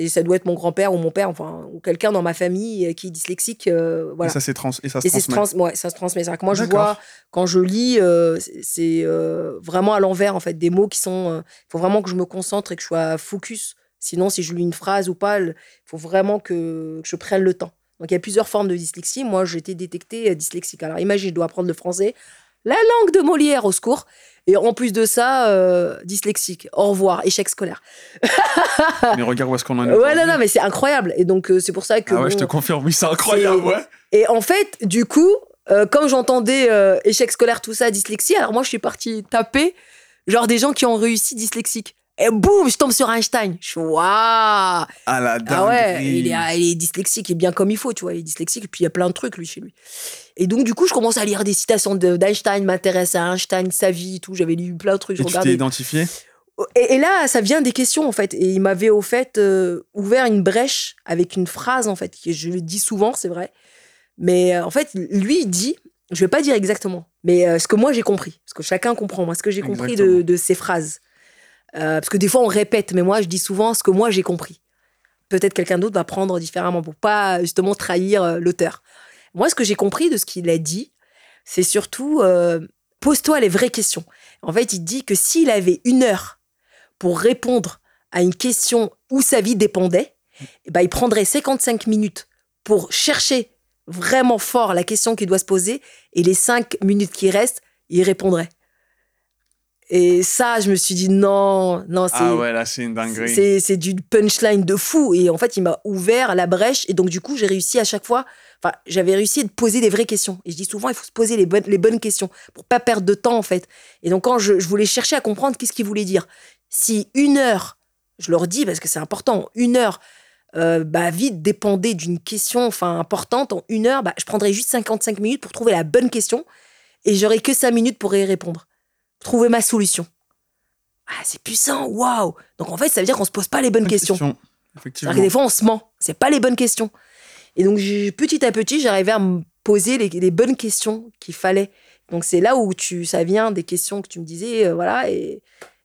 Speaker 2: ça doit être mon grand-père ou mon père, enfin, ou quelqu'un dans ma famille euh, qui est dyslexique. euh,
Speaker 1: Et ça, c'est trans et ça se
Speaker 2: Et
Speaker 1: transmet.
Speaker 2: trans- ouais, ça se transmet. Que moi, je vois, quand je lis, euh, c'est- euh, vraiment à l'envers, en fait, des mots qui sont. Il faut vraiment que je me concentre et que je sois focus. Sinon, si je lis une phrase ou pas, il faut vraiment que, que je prenne le temps. Donc, il y a plusieurs formes de dyslexie. Moi, j'ai été détectée dyslexique. Alors, imagine, je dois apprendre le français. La langue de Molière, au secours. Et en plus de ça, euh, dyslexique. Au revoir, échec scolaire. [laughs]
Speaker 1: Mais regarde où est-ce qu'on en est.
Speaker 2: Ouais, non, non, mais c'est incroyable. Et donc, euh, c'est pour ça que.
Speaker 1: Ah ouais, je te confirme, oui, c'est incroyable, ouais.
Speaker 2: et en fait, du coup, euh, comme j'entendais échec scolaire, tout ça, dyslexie, alors moi, je suis partie taper, genre des gens qui ont réussi dyslexiques. Et boum, je tombe sur Einstein. Je suis waouh
Speaker 1: Ah la
Speaker 2: Ah ouais,
Speaker 1: dinguerie.
Speaker 2: il est, il est dyslexique et bien comme il faut, tu vois. Il est dyslexique, et puis il y a plein de trucs, lui, chez lui. Et donc, du coup, je commence à lire des citations de- d'Einstein, m'intéresse à Einstein, sa vie, tout. J'avais lu plein de trucs, je
Speaker 1: Et tu t'es identifié?
Speaker 2: Et, et là, ça vient des questions, en fait. Et il m'avait, au fait, euh, ouvert une brèche avec une phrase, en fait, que je le dis souvent, c'est vrai. Mais euh, en fait, lui, il dit, je vais pas dire exactement, mais euh, ce que moi j'ai compris, parce que chacun comprend, moi, ce que j'ai compris de, de ces phrases. Parce que des fois, on répète, mais moi, je dis souvent ce que moi j'ai compris. Peut-être quelqu'un d'autre va prendre différemment pour pas justement trahir l'auteur. Moi, ce que j'ai compris de ce qu'il a dit, c'est surtout euh, pose-toi les vraies questions. En fait, il dit que s'il avait une heure pour répondre à une question où sa vie dépendait, eh ben, il prendrait 55 minutes pour chercher vraiment fort la question qu'il doit se poser et les 5 minutes qui restent, il répondrait. Et ça, je me suis dit non, non, c'est
Speaker 1: Ah ouais, là, c'est une dinguerie.
Speaker 2: c'est c'est du punchline de fou. Et en fait, il m'a ouvert la brèche. Et donc, du coup, j'ai réussi à chaque fois. Enfin, j'avais réussi à poser des vraies questions. Et je dis souvent, il faut se poser les bonnes, les bonnes questions pour pas perdre de temps, en fait. Et donc, quand je, je voulais chercher à comprendre qu'est-ce qu'il voulait dire, si une heure, je leur dis parce que c'est important, une heure, euh, bah, vite dépendait d'une question enfin importante, en une heure, bah, je prendrais juste 55 minutes pour trouver la bonne question. Et j'aurais que 5 minutes pour y répondre. Trouver ma solution. Ah, c'est puissant, waouh! Donc en fait, ça veut dire qu'on se pose pas les bonnes
Speaker 1: Bonne
Speaker 2: questions.
Speaker 1: question,
Speaker 2: C'est-à-dire
Speaker 1: Effectivement.
Speaker 2: que des fois, on se ment. C'est pas les bonnes questions. Et donc, petit à petit, j'arrivais à me poser les, les bonnes questions qu'il fallait. Donc, c'est là où tu, ça vient des questions que tu me disais, euh, voilà, et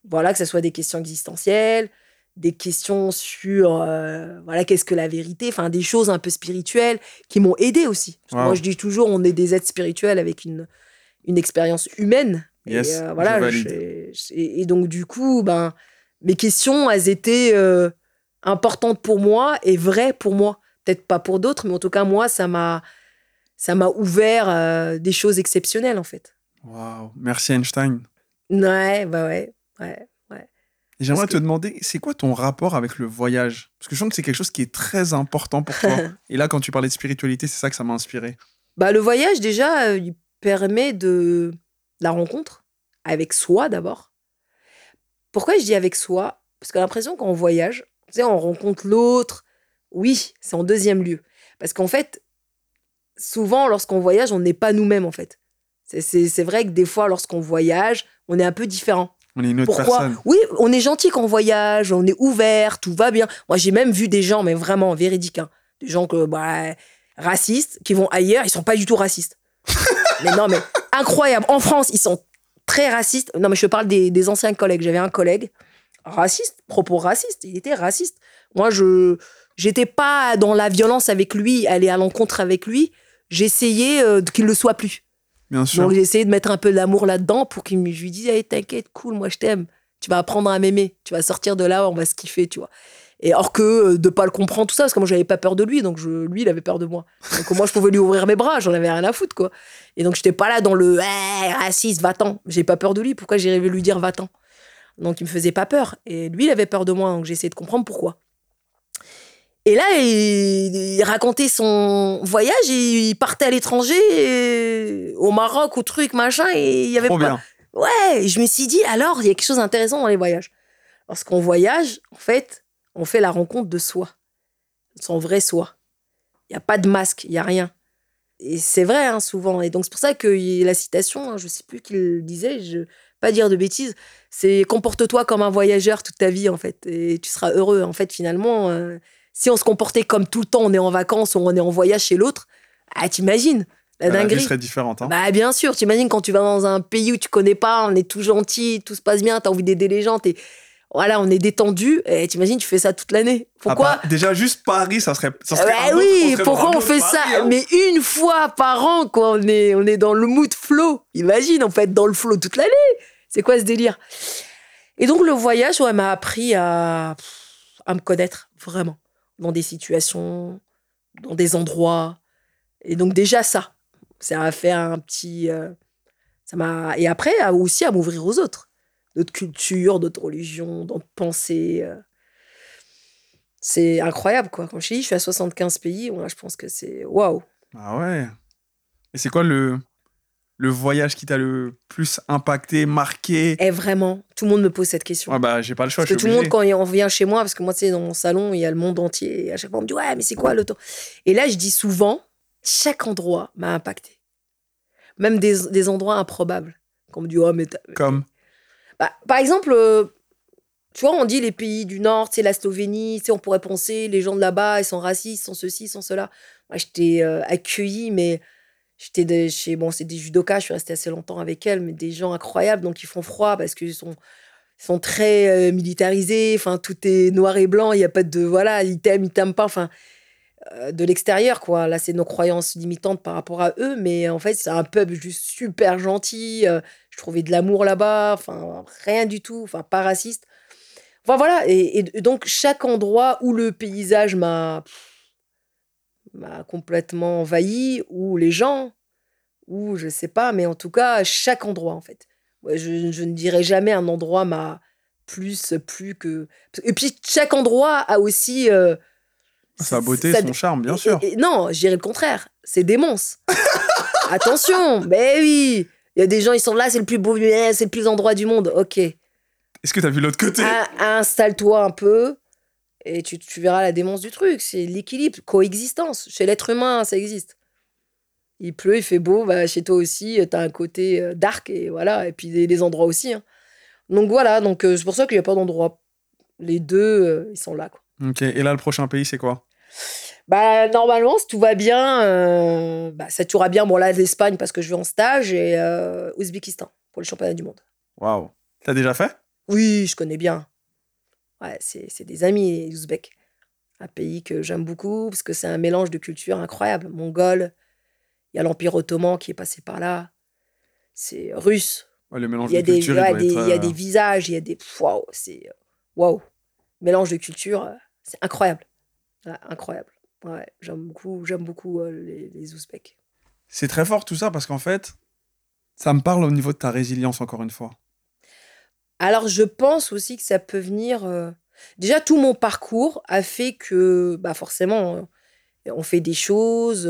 Speaker 2: voilà, que ce soit des questions existentielles, des questions sur, euh, voilà, qu'est-ce que la vérité, enfin, des choses un peu spirituelles qui m'ont aidé aussi. Parce que
Speaker 1: Wow.
Speaker 2: moi, je dis toujours, on est des êtres spirituels avec une, une expérience humaine.
Speaker 1: Yes,
Speaker 2: et, euh, voilà, j'ai- et donc, du coup, ben, mes questions, elles étaient importantes pour moi et vraies pour moi. Peut-être pas pour d'autres, mais en tout cas, moi, ça m'a ça m'a ouvert euh, des choses exceptionnelles, en fait.
Speaker 1: Waouh, merci Einstein.
Speaker 2: Ouais, bah ouais, ouais.
Speaker 1: Et J'aimerais te demander, c'est quoi ton rapport avec le voyage? Parce que je sens que c'est quelque chose qui est très important pour toi. [laughs] Et là, quand tu parlais de spiritualité, c'est ça que ça m'a inspiré.
Speaker 2: Bah, le voyage, déjà, euh, il permet de la rencontre avec soi d'abord. Pourquoi je dis avec soi? Parce que l'impression qu'on voyage, tu sais, on rencontre l'autre. Oui, c'est en deuxième lieu. Parce qu'en fait, souvent, lorsqu'on voyage, on n'est pas nous-mêmes, en fait. C'est- vrai que des fois, lorsqu'on voyage, on est un peu différent.
Speaker 1: On est une autre
Speaker 2: Pourquoi?
Speaker 1: personne.
Speaker 2: Oui, on est gentil quand on voyage, on est ouvert, tout va bien. Moi, j'ai même vu des gens, mais vraiment véridiques, hein, des gens que, bah, racistes, qui vont ailleurs, ils sont pas du tout racistes. [laughs] mais non, mais incroyable. En France, ils sont très racistes. Non, mais je parle des, des anciens collègues. J'avais un collègue raciste, propos raciste. Il était raciste. Moi, je j'étais pas dans la violence avec lui, aller à l'encontre avec lui. J'essayais euh, qu'il le soit plus.
Speaker 1: Bien sûr.
Speaker 2: Donc j'ai essayé de mettre un peu d'amour là-dedans pour qu'il me je lui dise hey, t'inquiète, cool, moi je t'aime. Tu vas apprendre à m'aimer. Tu vas sortir de là, on va se kiffer, tu vois. Et or que euh, de pas le comprendre tout ça, parce que moi j'avais pas peur de lui, donc je, lui il avait peur de moi. Donc moi je pouvais lui ouvrir mes bras, j'en avais rien à foutre quoi. Et donc j'étais pas là dans le hey, raciste, va-t'en. J'ai pas peur de lui, pourquoi j'irais lui dire va-t'en? Donc il me faisait pas peur. Et lui il avait peur de moi, donc j'ai essayé de comprendre pourquoi. Et là, il, il racontait son voyage, et il partait à l'étranger, et au Maroc, au truc, machin, et il y avait
Speaker 1: Trop
Speaker 2: pas.
Speaker 1: bien.
Speaker 2: Ouais, je me suis dit, alors, il y a quelque chose d'intéressant dans les voyages. Lorsqu'on voyage, en fait, on fait la rencontre de soi, de son vrai soi. Il n'y a pas de masque, il n'y a rien. Et c'est vrai, hein, souvent. Et donc, c'est pour ça que la citation, hein, je ne sais plus qui le disait, je pas dire de bêtises, c'est comporte-toi comme un voyageur toute ta vie, en fait, et tu seras heureux. En fait, finalement, euh, si on se comportait comme tout le temps, on est en vacances ou on est en voyage chez l'autre, ah, t'imagines la
Speaker 1: La vie
Speaker 2: dinguerie.
Speaker 1: serait différente. hein.
Speaker 2: Bah bien sûr, t'imagines quand tu vas dans un pays où tu connais pas, on est tout gentil, tout se passe bien, t'as envie d'aider les gens, t'es... voilà, on est détendu. Et t'imagines, tu fais ça toute l'année. Pourquoi
Speaker 1: Ah bah, Déjà, juste Paris, ça serait. Ça serait un autre-
Speaker 2: oui,
Speaker 1: on
Speaker 2: pourquoi on fait ça
Speaker 1: hein.
Speaker 2: Mais une fois par an, quoi. On est, on est dans le mood flow. Imagine, on peut être dans le flow toute l'année. C'est quoi ce délire? Et donc, le voyage, ouais, m'a appris à, à me connaître, vraiment. Dans des situations, dans des endroits. Et donc, déjà, ça. Ça a fait un petit. euh, ça m'a Et après, aussi à m'ouvrir aux autres. D'autres cultures, d'autres religions, d'autres pensées. euh. C'est incroyable, quoi. Quand je dis, je suis à 75 pays, je pense que c'est waouh.
Speaker 1: Ah ouais. Et c'est quoi le, le voyage qui t'a le plus impacté, marqué
Speaker 2: Et vraiment, tout le monde me pose cette question.
Speaker 1: Ah bah, j'ai pas le choix,
Speaker 2: parce que tout le monde, quand on vient chez moi, parce que moi, tu sais, dans mon salon, il y a le monde entier. Et à chaque fois, on me dit, ouais, mais c'est quoi le temps Et là, je dis souvent, chaque endroit m'a impacté. Même des, des endroits improbables. Quand on me dit, oh, mais.
Speaker 1: Comme?
Speaker 2: Bah, par exemple, euh, tu vois, on dit les pays du Nord, c'est la Slovénie, tu sais, on pourrait penser, les gens de là-bas, ils sont racistes, ils sont ceci, ils sont cela. Moi, j'étais euh, accueillie, mais j'étais chez, bon, c'est des judokas, je suis restée assez longtemps avec elles, mais des gens incroyables, donc ils font froid parce qu'ils sont, sont très euh, militarisés, enfin, tout est noir et blanc, il n'y a pas de, voilà, ils t'aiment, ils t'aiment pas, enfin, euh, de l'extérieur, quoi. Là, c'est nos croyances limitantes par rapport à eux, mais en fait, c'est un peuple juste super gentil. euh, je trouvais de l'amour là-bas, enfin, rien du tout, enfin, pas raciste. Enfin, voilà. Et donc, chaque endroit où le paysage m'a m'a complètement envahi, ou les gens, ou je sais pas, mais en tout cas, chaque endroit, en fait. Je, je ne dirais jamais un endroit m'a plus, plus que. Et puis, chaque endroit a aussi. euh,
Speaker 1: Sa beauté,
Speaker 2: ça-
Speaker 1: son charme, bien sûr.
Speaker 2: et- et non, je dirais le contraire. C'est démence. [laughs] Attention, mais oui. Il y a des gens, ils sont là, c'est le plus beau, eh, c'est le plus endroit du monde. Ok.
Speaker 1: Est-ce que t'as vu l'autre côté?
Speaker 2: Ah, Installe-toi un peu et tu, tu verras la démence du truc. C'est l'équilibre, coexistence. Chez l'être humain, ça existe. Il pleut, il fait beau, bah, chez toi aussi, tu as un côté euh, dark et voilà. Et puis les, les endroits aussi. hein. Donc voilà, donc euh, c'est pour ça qu'il n'y a pas d'endroit. Les deux, euh, ils sont là. Quoi.
Speaker 1: Ok, et là, le prochain pays, c'est quoi?
Speaker 2: Bah, normalement, si tout va bien, euh, bah, ça tournera bien. Bon, là, l'Espagne, parce que je vais en stage, et euh, Ouzbékistan, pour le championnat du monde.
Speaker 1: Waouh. T'as déjà fait?
Speaker 2: Oui, je connais bien. Ouais, c'est des amis, les Ouzbeks. Un pays que j'aime beaucoup, parce que c'est un mélange de cultures incroyable. Mongol, il y a l'Empire ottoman qui est passé par là. C'est russe.
Speaker 1: Ouais, le mélange
Speaker 2: Il y a
Speaker 1: de
Speaker 2: des, ouais,
Speaker 1: il
Speaker 2: y a
Speaker 1: euh,
Speaker 2: des visages, il y a des. Waouh, c'est. euh, Waouh. Mélange de cultures, euh, c'est incroyable. Ouais, incroyable. Ouais, j'aime beaucoup, j'aime beaucoup euh, les, les Ouzbeks.
Speaker 1: C'est très fort tout ça parce qu'en fait, ça me parle au niveau de ta résilience, encore une fois.
Speaker 2: Alors, je pense aussi que ça peut venir. euh, Déjà, tout mon parcours a fait que, bah, forcément, euh, on fait des choses.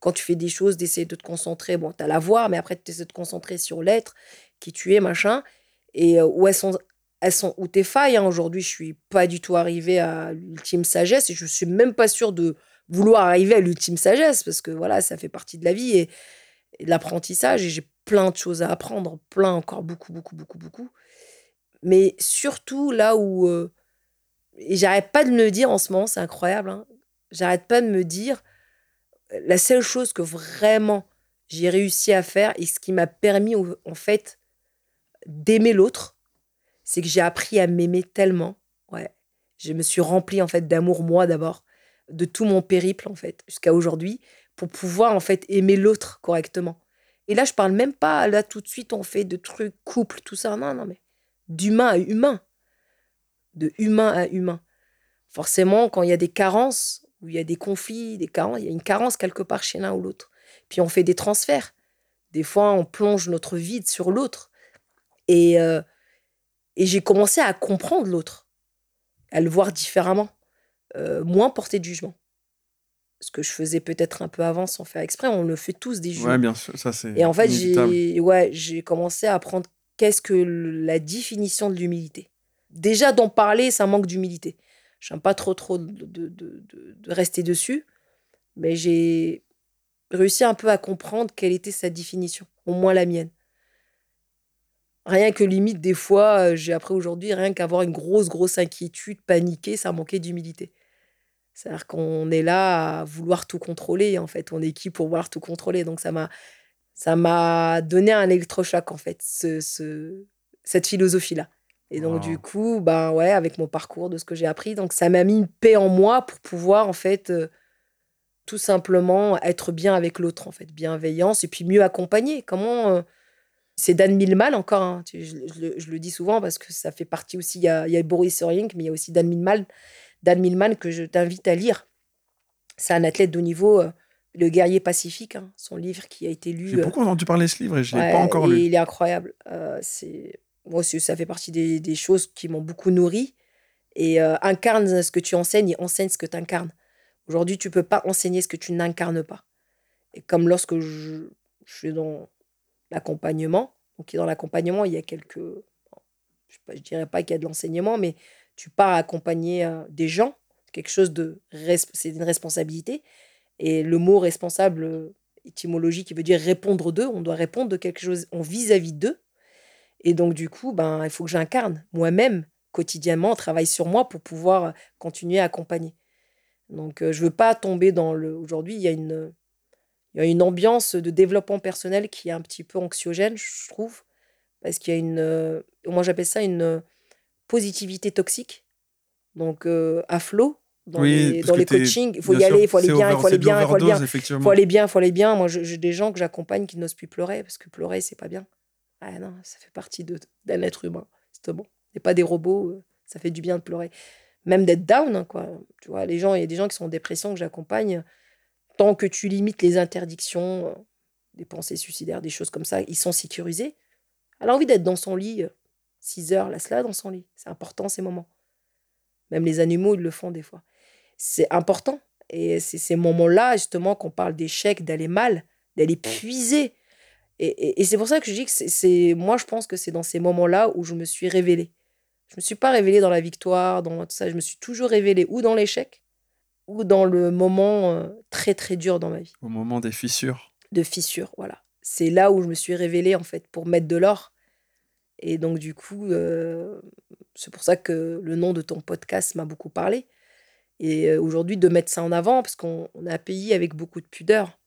Speaker 2: Quand tu fais des choses, d'essayer de te concentrer. Bon, tu as la voix, mais après, tu de te concentrer sur l'être, qui tu es, machin. Et euh, où elles sont où tes failles. hein. Aujourd'hui, je suis pas du tout arrivée à l'ultime sagesse et je suis même pas sûre de vouloir arriver à l'ultime sagesse parce que voilà, ça fait partie de la vie et, et de l'apprentissage et j'ai plein de choses à apprendre, plein encore beaucoup, beaucoup, beaucoup, beaucoup. Mais surtout là où euh, et j'arrête pas de me dire en ce moment, c'est incroyable. hein, j'arrête pas de me dire la seule chose que vraiment j'ai réussi à faire et ce qui m'a permis en fait d'aimer l'autre, c'est que j'ai appris à m'aimer tellement. Ouais, je me suis remplie en fait d'amour moi d'abord, de tout mon périple en fait jusqu'à aujourd'hui pour pouvoir en fait aimer l'autre correctement. Et là, je parle même pas là tout de suite on fait de trucs couple tout ça non non mais d'humain à humain, de humain à humain. Forcément, quand il y a des carences, où il y a des conflits, des carences, il y a une carence quelque part chez l'un ou l'autre. Puis on fait des transferts. Des fois, on plonge notre vide sur l'autre. Et, euh, et j'ai commencé à comprendre l'autre, à le voir différemment, euh, moins porter de jugement. Ce que je faisais peut-être un peu avant sans faire exprès, on le fait tous des jugements.
Speaker 1: Ouais, bien sûr, ça c'est.
Speaker 2: Et en fait, j'ai ouais, j'ai commencé à apprendre qu'est-ce que la définition de l'humilité? Déjà, d'en parler, ça manque d'humilité. Je n'aime pas trop, trop de, de, de- de- de rester dessus, mais j'ai réussi un peu à comprendre quelle était sa définition, au moins la mienne. Rien que limite, des fois, euh, j'ai appris aujourd'hui, rien qu'avoir une grosse, grosse inquiétude, paniquer, ça manquait d'humilité. C'est-à-dire qu'on est là à vouloir tout contrôler, en fait. On est qui pour vouloir tout contrôler? Donc, ça m'a ça m'a donné un électrochoc, en fait, ce, ce- cette philosophie-là. Et donc, du coup, ben ouais, avec mon parcours, de ce que j'ai appris, donc ça m'a mis une paix en moi pour pouvoir, en fait, euh, tout simplement être bien avec l'autre, en fait, bienveillance, et puis mieux accompagner. Comment. Euh, c'est Dan Milman encore, hein, je, le dis souvent parce que ça fait partie aussi. Il y a, il y a Boris Rink, mais il y a aussi Dan Milman, Dan Milman que je t'invite à lire. C'est un athlète de haut niveau, euh, Le guerrier pacifique, hein, son livre qui a été lu.
Speaker 1: J'ai beaucoup entendu parler de ce livre et je ne l'ai pas encore lu.
Speaker 2: Il est incroyable. c'est moi, ça fait partie des, choses qui m'ont beaucoup nourri. Et euh, incarne ce que tu enseignes et enseigne ce que tu incarnes. Aujourd'hui, tu peux pas enseigner ce que tu n'incarnes pas. Et comme lorsque je, suis dans l'accompagnement, donc dans l'accompagnement, il y a quelques. Je ne dirais pas qu'il y a de l'enseignement, mais tu pars accompagner euh, des gens. Quelque chose de. C'est une responsabilité. Et le mot responsable, euh, étymologie, qui veut dire répondre d'eux, on doit répondre de quelque chose en vis-à-vis d'eux. Et donc, du coup, ben, il faut que j'incarne moi-même quotidiennement, travaille sur moi pour pouvoir continuer à accompagner. Donc, je veux pas tomber dans le. Aujourd'hui, il y a une. Il y a une ambiance de développement personnel qui est un petit peu anxiogène, je trouve, parce qu'il y a une, moi j'appelle ça une positivité toxique, donc à flot, dans les, dans les coachings. Il faut y aller, il faut aller bien, il faut aller bien, il faut aller bien. Il faut aller bien, il faut aller bien. Moi, j'ai des gens que j'accompagne qui n'osent plus pleurer parce que pleurer, c'est pas bien. Ah non, ça fait partie d'un être humain. C'est bon. n'est pas des robots. Euh, ça fait du bien de pleurer. Même d'être down, hein, quoi. Tu vois, les gens, il y a des gens qui sont en dépression que j'accompagne. Tant que tu limites les interdictions, euh, des pensées suicidaires, des choses comme ça, ils sont sécurisés. Elle a envie d'être dans son lit 6 euh, heures, laisse-la dans son lit. C'est important ces moments. Même les animaux, ils le font des fois. C'est important. Et c'est ces moments-là, justement, qu'on parle d'échec, d'aller mal, d'aller puiser et, c'est pour ça que je dis que c'est. Moi, je pense que c'est dans ces moments-là où je me suis révélée. Je ne me suis pas révélée dans la victoire, dans tout ça. Je me suis toujours révélée ou dans l'échec, ou dans le moment euh, très, très dur dans ma vie.
Speaker 1: Au moment des fissures.
Speaker 2: De fissures, voilà. C'est là où je me suis révélée, en fait, pour mettre de l'or. Et donc, du coup, euh, c'est pour ça que le nom de ton podcast m'a beaucoup parlé. Et aujourd'hui, de mettre ça en avant, parce qu'on a un pays avec beaucoup de pudeur.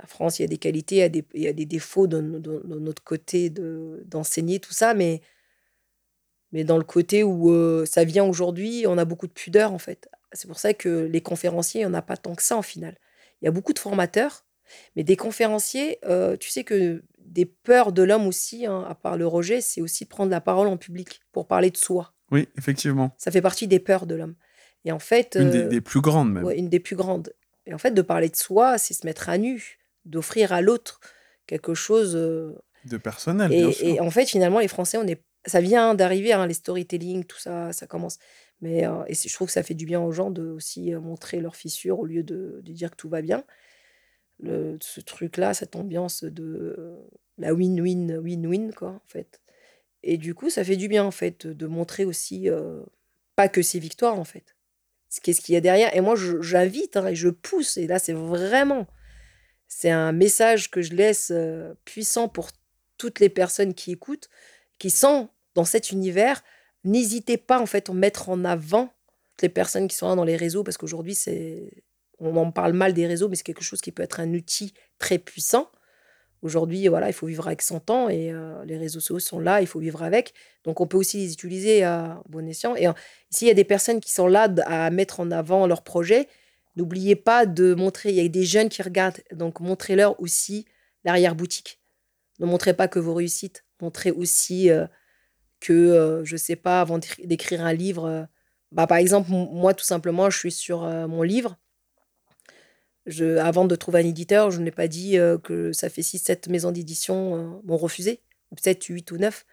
Speaker 2: La France, il y a des qualités, il y a des, il y a des défauts de, notre côté d'enseigner tout ça, mais, mais dans le côté où euh, ça vient aujourd'hui, on a beaucoup de pudeur en fait. C'est pour ça que les conférenciers, il n'y en a pas tant que ça en final. Il y a beaucoup de formateurs, mais des conférenciers, euh, tu sais que des peurs de l'homme aussi, hein, à part le rejet, c'est aussi prendre la parole en public pour parler de soi.
Speaker 1: Oui, effectivement.
Speaker 2: Ça fait partie des peurs de l'homme. Et en fait.
Speaker 1: Une des, euh, des, plus grandes même.
Speaker 2: une des plus grandes. Et en fait, de parler de soi, c'est se mettre à nu d'offrir à l'autre quelque chose euh,
Speaker 1: de personnel.
Speaker 2: Et,
Speaker 1: bien sûr.
Speaker 2: et, en fait, finalement, les Français, on est, ça vient d'arriver, hein, les storytelling, tout ça, ça commence. Mais euh, et je trouve que ça fait du bien aux gens de aussi montrer leurs fissures au lieu de, de dire que tout va bien. Le, ce truc-là, cette ambiance de la win-win, win-win, quoi, en fait. Et du coup, ça fait du bien, en fait, de montrer aussi, pas que ses victoires, en fait. Qu'est-ce qu'il y a derrière Et moi, j'invite hein, et je pousse. Et là, c'est vraiment c'est un message que je laisse euh, puissant pour toutes les personnes qui écoutent, qui sont dans cet univers. N'hésitez pas en fait à mettre en avant les personnes qui sont dans les réseaux parce qu'aujourd'hui c'est on en parle mal des réseaux mais c'est quelque chose qui peut être un outil très puissant. Aujourd'hui, voilà, il faut vivre avec son temps et euh, les réseaux sociaux sont là, il faut vivre avec. Donc, on peut aussi les utiliser à bon escient. Et s'il y a des personnes qui sont là à mettre en avant leurs projets, N'oubliez pas de montrer, il y a des jeunes qui regardent, donc montrez-leur aussi l'arrière-boutique. Ne montrez pas que vos réussites, montrez aussi euh, que, euh, je ne sais pas, avant d'écrire un livre, euh, bah, par exemple, moi, tout simplement, je suis sur mon livre. Je, avant de trouver un éditeur, je n'ai pas dit que ça fait 6-7 maisons d'édition m'ont refusé, ou peut-être 8 ou 9.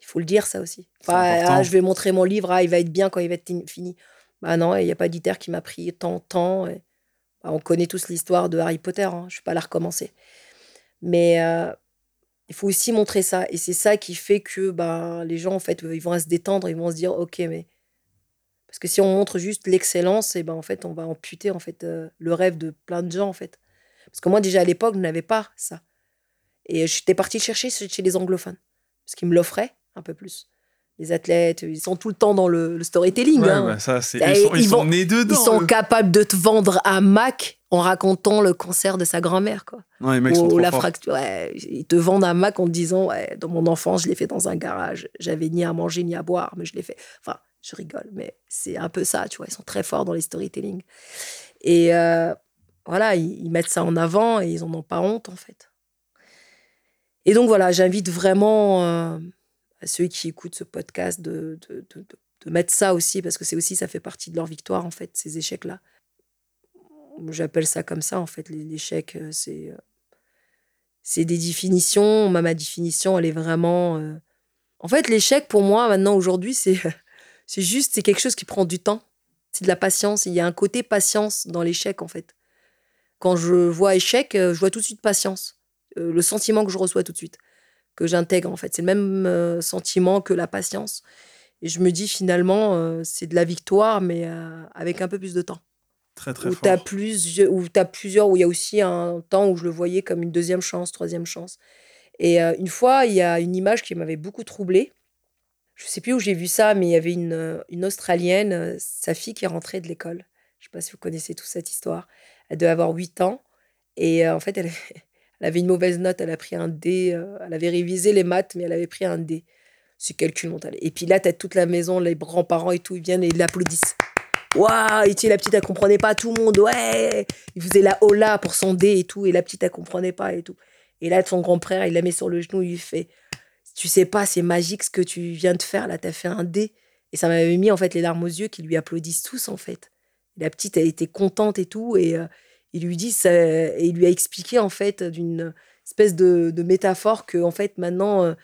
Speaker 2: Il faut le dire, ça aussi. Ah, je vais montrer mon livre, ah, il va être bien quand il va être fini. Bah non, il n'y a pas d'éditeur qui m'a pris tant de temps. Et, bah, on connaît tous l'histoire de Harry Potter, hein, je ne vais pas la recommencer. Mais euh, il faut aussi montrer ça. Et c'est ça qui fait que bah, les gens, en fait, ils vont se détendre, ils vont se dire, OK, mais... Parce que si on montre juste l'excellence, et ben en fait, on va amputer en fait, euh, le rêve de plein de gens, en fait. Parce que moi, déjà à l'époque, je n'avais pas ça. Et j'étais partie chercher chez les anglophones. Parce qu'ils me l'offraient un peu plus. Les athlètes, ils sont tout le temps dans le, le storytelling.
Speaker 1: Ouais,
Speaker 2: hein.
Speaker 1: bah, ça, c'est- ils sont, ils
Speaker 2: ils
Speaker 1: sont
Speaker 2: vont-
Speaker 1: nés dedans.
Speaker 2: Ils sont capables de te vendre un Mac en racontant le concert de sa grand-mère, quoi.
Speaker 1: Non, les mecs sont
Speaker 2: Ou la fracture. ouais, ils te vendent un Mac en te disant, ouais, dans mon enfance, je l'ai fait dans un garage. J'avais ni à manger ni à boire, mais je l'ai fait. Enfin, je rigole, mais c'est un peu ça, tu vois. Ils sont très forts dans les storytelling. Et euh, voilà, ils, mettent ça en avant et ils en ont pas honte, en fait. Et donc voilà, j'invite vraiment euh, à ceux qui écoutent ce podcast de, de, de- mettre ça aussi, parce que c'est aussi, ça fait partie de leur victoire, en fait, ces échecs-là. J'appelle ça comme ça, en fait, l'échec, euh, c'est... euh, c'est des définitions. Ma, ma définition, elle est vraiment. euh, En fait, l'échec, pour moi, maintenant, aujourd'hui, c'est c'est juste, c'est quelque chose qui prend du temps. C'est de la patience. Il y a un côté patience dans l'échec, en fait. Quand je vois échec, euh, je vois tout de suite patience. Euh, le sentiment que je reçois tout de suite, que j'intègre, en fait. C'est le même euh, sentiment que la patience. Et je me dis, finalement, c'est de la victoire, mais avec un peu plus de temps
Speaker 1: Très, très
Speaker 2: où tu as,
Speaker 1: fort.
Speaker 2: plus, où t'as plusieurs, où il y a aussi un temps où je le voyais comme une deuxième chance, troisième chance. Et une fois, il y a une image qui m'avait beaucoup troublée. Je sais plus où j'ai vu ça, mais il y avait une, euh, Australienne, euh, sa fille qui est rentrée de l'école. Je sais pas si vous connaissez toute cette histoire. Elle devait avoir 8 ans. Et euh, en fait, [laughs] elle avait, une mauvaise note. Elle a pris un D. elle avait révisé les maths, mais elle avait pris un D. C'est calcul mental. Et puis là, as toute la maison, les grands-parents et tout, ils viennent et ils l'applaudissent. Waouh Et tu sais, la petite, elle comprenait pas tout le monde. Ouais Il faisait la hola pour son dé et tout. Et la petite, elle comprenait pas et tout. Et là, son grand-frère, il la met sur le genou, il lui fait Tu sais pas, c'est magique ce que tu viens de faire. Là, t'as fait un dé. Et ça m'avait mis, en fait, les larmes aux yeux qui lui applaudissent tous, en fait. La petite, elle était contente et tout. Et euh, il lui dit ça, et il lui a expliqué, en fait, d'une espèce de, de métaphore que, en fait, maintenant, euh,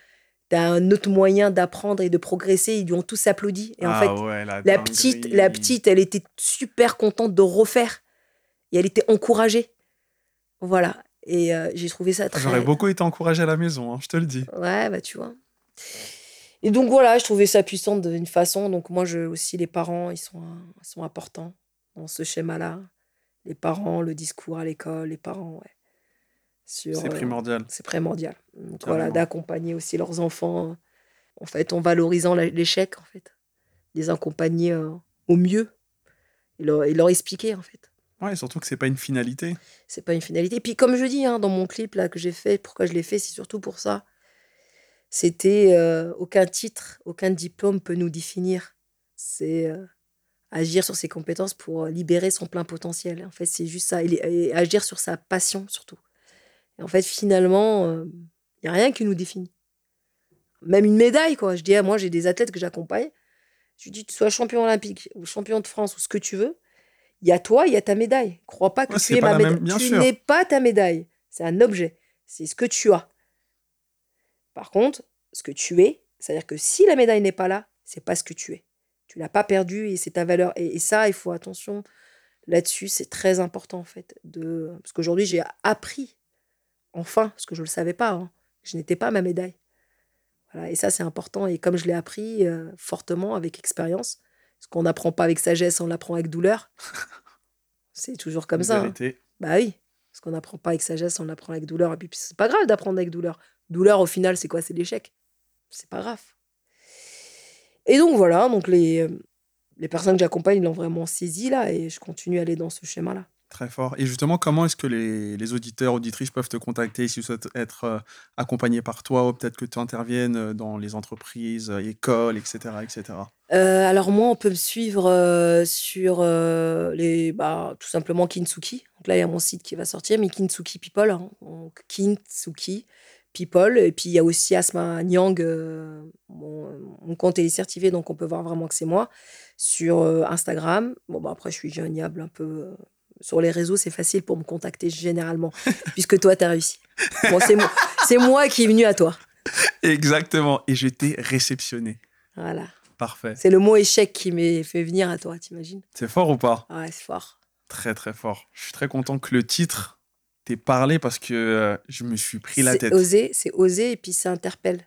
Speaker 2: t'as un autre moyen d'apprendre et de progresser. Ils lui ont tous applaudi. Et en
Speaker 1: ah
Speaker 2: fait,
Speaker 1: ouais, la,
Speaker 2: la petite, la petite, elle était super contente de refaire. Et elle était encouragée. Voilà. Et euh, j'ai trouvé ça très.
Speaker 1: J'aurais beaucoup été encouragé à la maison, hein, je te le dis.
Speaker 2: Ouais, bah tu vois. Et donc voilà, je trouvais ça puissant d'une façon. Donc moi, je, aussi, les parents, ils sont, ils sont importants dans ce schéma-là. Les parents, le discours à l'école, les parents, ouais.
Speaker 1: C'est
Speaker 2: euh,
Speaker 1: primordial.
Speaker 2: c'est primordial. Donc
Speaker 1: Carrément.
Speaker 2: voilà, d'accompagner aussi leurs enfants, euh, en fait, en valorisant l'échec, en fait. Les accompagner euh, au mieux et leur, et leur expliquer, en fait.
Speaker 1: Ouais, surtout que c'est pas une finalité.
Speaker 2: C'est pas une finalité. Et puis, comme je dis, hein, dans mon clip là que j'ai fait, pourquoi je l'ai fait, c'est surtout pour ça. C'était euh, aucun titre, aucun diplôme peut nous définir. C'est euh, agir sur ses compétences pour euh, libérer son plein potentiel. En fait, c'est juste ça. Et, agir sur sa passion surtout. Et en fait, finalement, il n'y a rien qui nous définit. Même une médaille, quoi. Je dis, ah, moi, j'ai des athlètes que j'accompagne. Je dis, tu sois champion olympique ou champion de France ou ce que tu veux. Il y a toi, il y a ta médaille. Crois pas que
Speaker 1: Ouais,
Speaker 2: tu es ma
Speaker 1: même-
Speaker 2: médaille. Tu n'es pas ta médaille. C'est un objet. C'est ce que tu as. Par contre, ce que tu es, c'est-à-dire que si la médaille n'est pas là, c'est pas ce que tu es. Tu l'as pas perdu et c'est ta valeur. Et, et ça, il faut attention là-dessus. C'est très important en fait. De... Parce qu'aujourd'hui, j'ai appris, enfin, parce que je ne le savais pas, hein, je n'étais pas ma médaille. Voilà, et ça, c'est important. Et comme je l'ai appris euh, fortement avec expérience, ce qu'on n'apprend pas avec sagesse, on l'apprend avec douleur. [laughs] c'est toujours comme
Speaker 1: Une
Speaker 2: ça. hein. Bah oui, parce qu'on n'apprend pas avec sagesse, on l'apprend avec douleur. Et puis c'est pas grave d'apprendre avec douleur. Douleur, au final, c'est quoi? C'est l'échec. C'est pas grave. Et donc voilà, donc les, euh, les personnes que j'accompagne l'ont vraiment saisi là, et je continue à aller dans ce schéma-là.
Speaker 1: Très fort. Et justement, comment est-ce que les, auditeurs, auditrices peuvent te contacter s'ils souhaitent être euh, accompagnés par toi ou peut-être que tu interviennes euh, dans les entreprises, euh, écoles, etc. etc.
Speaker 2: Alors moi, on peut me suivre sur les, bah, tout simplement Kintsuki. Donc là, il y a mon site qui va sortir, mais Kintsuki People. hein. Donc Kintsuki People. Et puis il y a aussi Asma Nyang. mon, compte est décertifié, donc on peut voir vraiment que c'est moi. Sur Instagram. Bon, bah, après, je suis joignable un peu. Sur les réseaux, c'est facile pour me contacter généralement, [laughs] puisque toi, tu as réussi. Bon, c'est moi, c'est moi qui est venu à toi.
Speaker 1: Exactement. Et je t'ai réceptionné.
Speaker 2: Voilà.
Speaker 1: Parfait.
Speaker 2: C'est le mot échec qui m'est fait venir à toi, t'imagines?
Speaker 1: C'est fort ou pas?
Speaker 2: Ouais, c'est fort.
Speaker 1: Très, très fort. Je suis très content que le titre t'ait parlé parce que euh, je me suis pris la
Speaker 2: C'est
Speaker 1: tête.
Speaker 2: Oser, c'est oser et puis ça interpelle.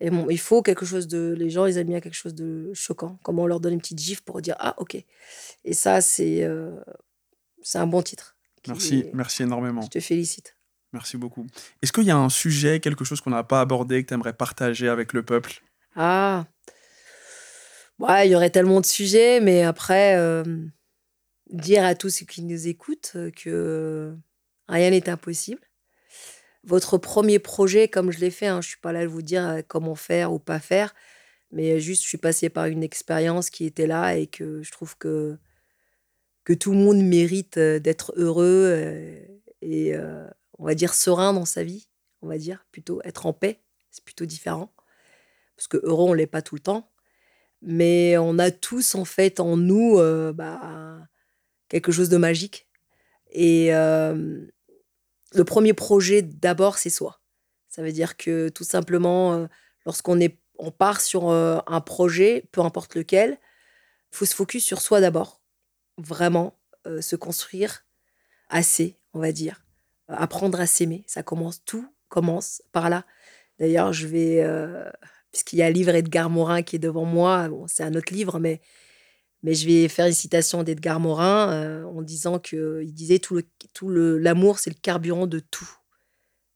Speaker 2: Et bon, il faut quelque chose de. Les gens, ils aiment bien quelque chose de choquant. Comment on leur donne une petite gifle pour dire Ah, ok. Et ça, c'est euh, c'est un bon titre.
Speaker 1: Merci,
Speaker 2: est-
Speaker 1: merci énormément.
Speaker 2: Je te félicite.
Speaker 1: Merci beaucoup. Est-ce qu'il y a un sujet, quelque chose qu'on n'a pas abordé, que tu aimerais partager avec le peuple?
Speaker 2: Ah, Ouais, il y aurait tellement de sujets, mais après, euh, dire à tous ceux qui nous écoutent que rien n'est impossible. Votre premier projet, comme je l'ai fait, hein, je suis pas là de vous dire euh, comment faire ou pas faire, mais juste je suis passée par une expérience qui était là et que je trouve que que tout le monde mérite d'être heureux et on va dire serein dans sa vie, on va dire plutôt être en paix, c'est plutôt différent parce que heureux on l'est pas tout le temps mais on a tous en fait en nous bah, quelque chose de magique. Et le premier projet d'abord, c'est soi. Ça veut dire que tout simplement, lorsqu'on est, on part sur un projet, peu importe lequel, il faut se focus sur soi d'abord. Vraiment, se construire assez, on va dire. Apprendre à s'aimer. Ça commence, tout commence par là. D'ailleurs, je vais puisqu'il y a le livre Edgar Morin qui est devant moi. c'est un autre livre, mais, mais je vais faire une citation d'Edgar Morin euh, en disant qu'il disait tout le, tout le, l'amour, c'est le carburant de tout.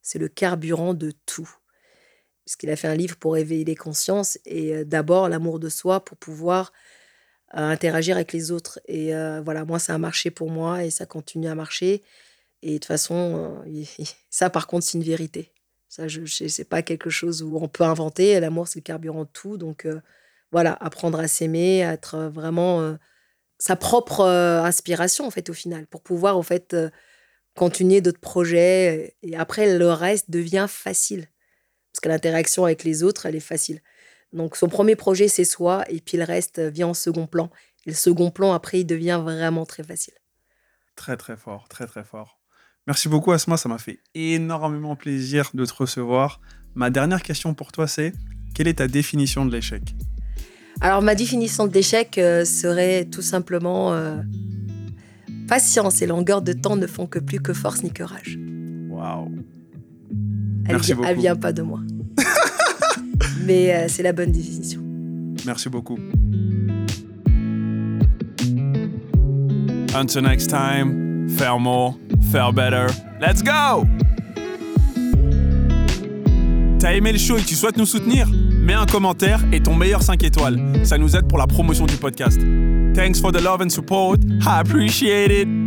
Speaker 2: C'est le carburant de tout. Puisqu'il a fait un livre pour éveiller les consciences et euh, d'abord l'amour de soi pour pouvoir euh, interagir avec les autres. Et voilà, moi, ça a marché pour moi et ça continue à marcher. Et de toute façon, [laughs] ça, par contre, c'est une vérité. Ça, je, c'est pas quelque chose où on peut inventer. L'amour, c'est le carburant de tout. Donc, euh, voilà, apprendre à s'aimer, à être euh, vraiment euh, sa propre inspiration, en fait, au final, pour pouvoir, en fait, continuer d'autres projets. Et après, le reste devient facile. Parce que l'interaction avec les autres, elle est facile. Donc, son premier projet, c'est soi. Et puis, le reste vient en second plan. Et le second plan, après, il devient vraiment très facile.
Speaker 1: Très, très fort, très, très fort. Merci beaucoup Asma, ça m'a fait énormément plaisir de te recevoir. Ma dernière question pour toi, c'est quelle est ta définition de l'échec?
Speaker 2: Alors ma définition de l'échec euh, serait tout simplement euh, patience et longueur de temps ne font que plus que force ni que rage.
Speaker 1: Waouh.
Speaker 2: Elle, vient, elle vient pas de moi. Mais euh, c'est la bonne définition.
Speaker 1: Merci beaucoup. Until next time, faire more faire better. Let's go! T'as aimé le show et tu souhaites nous soutenir? Mets un commentaire et ton meilleur 5 étoiles. Ça nous aide pour la promotion du podcast. Thanks for the love and support. I appreciate it.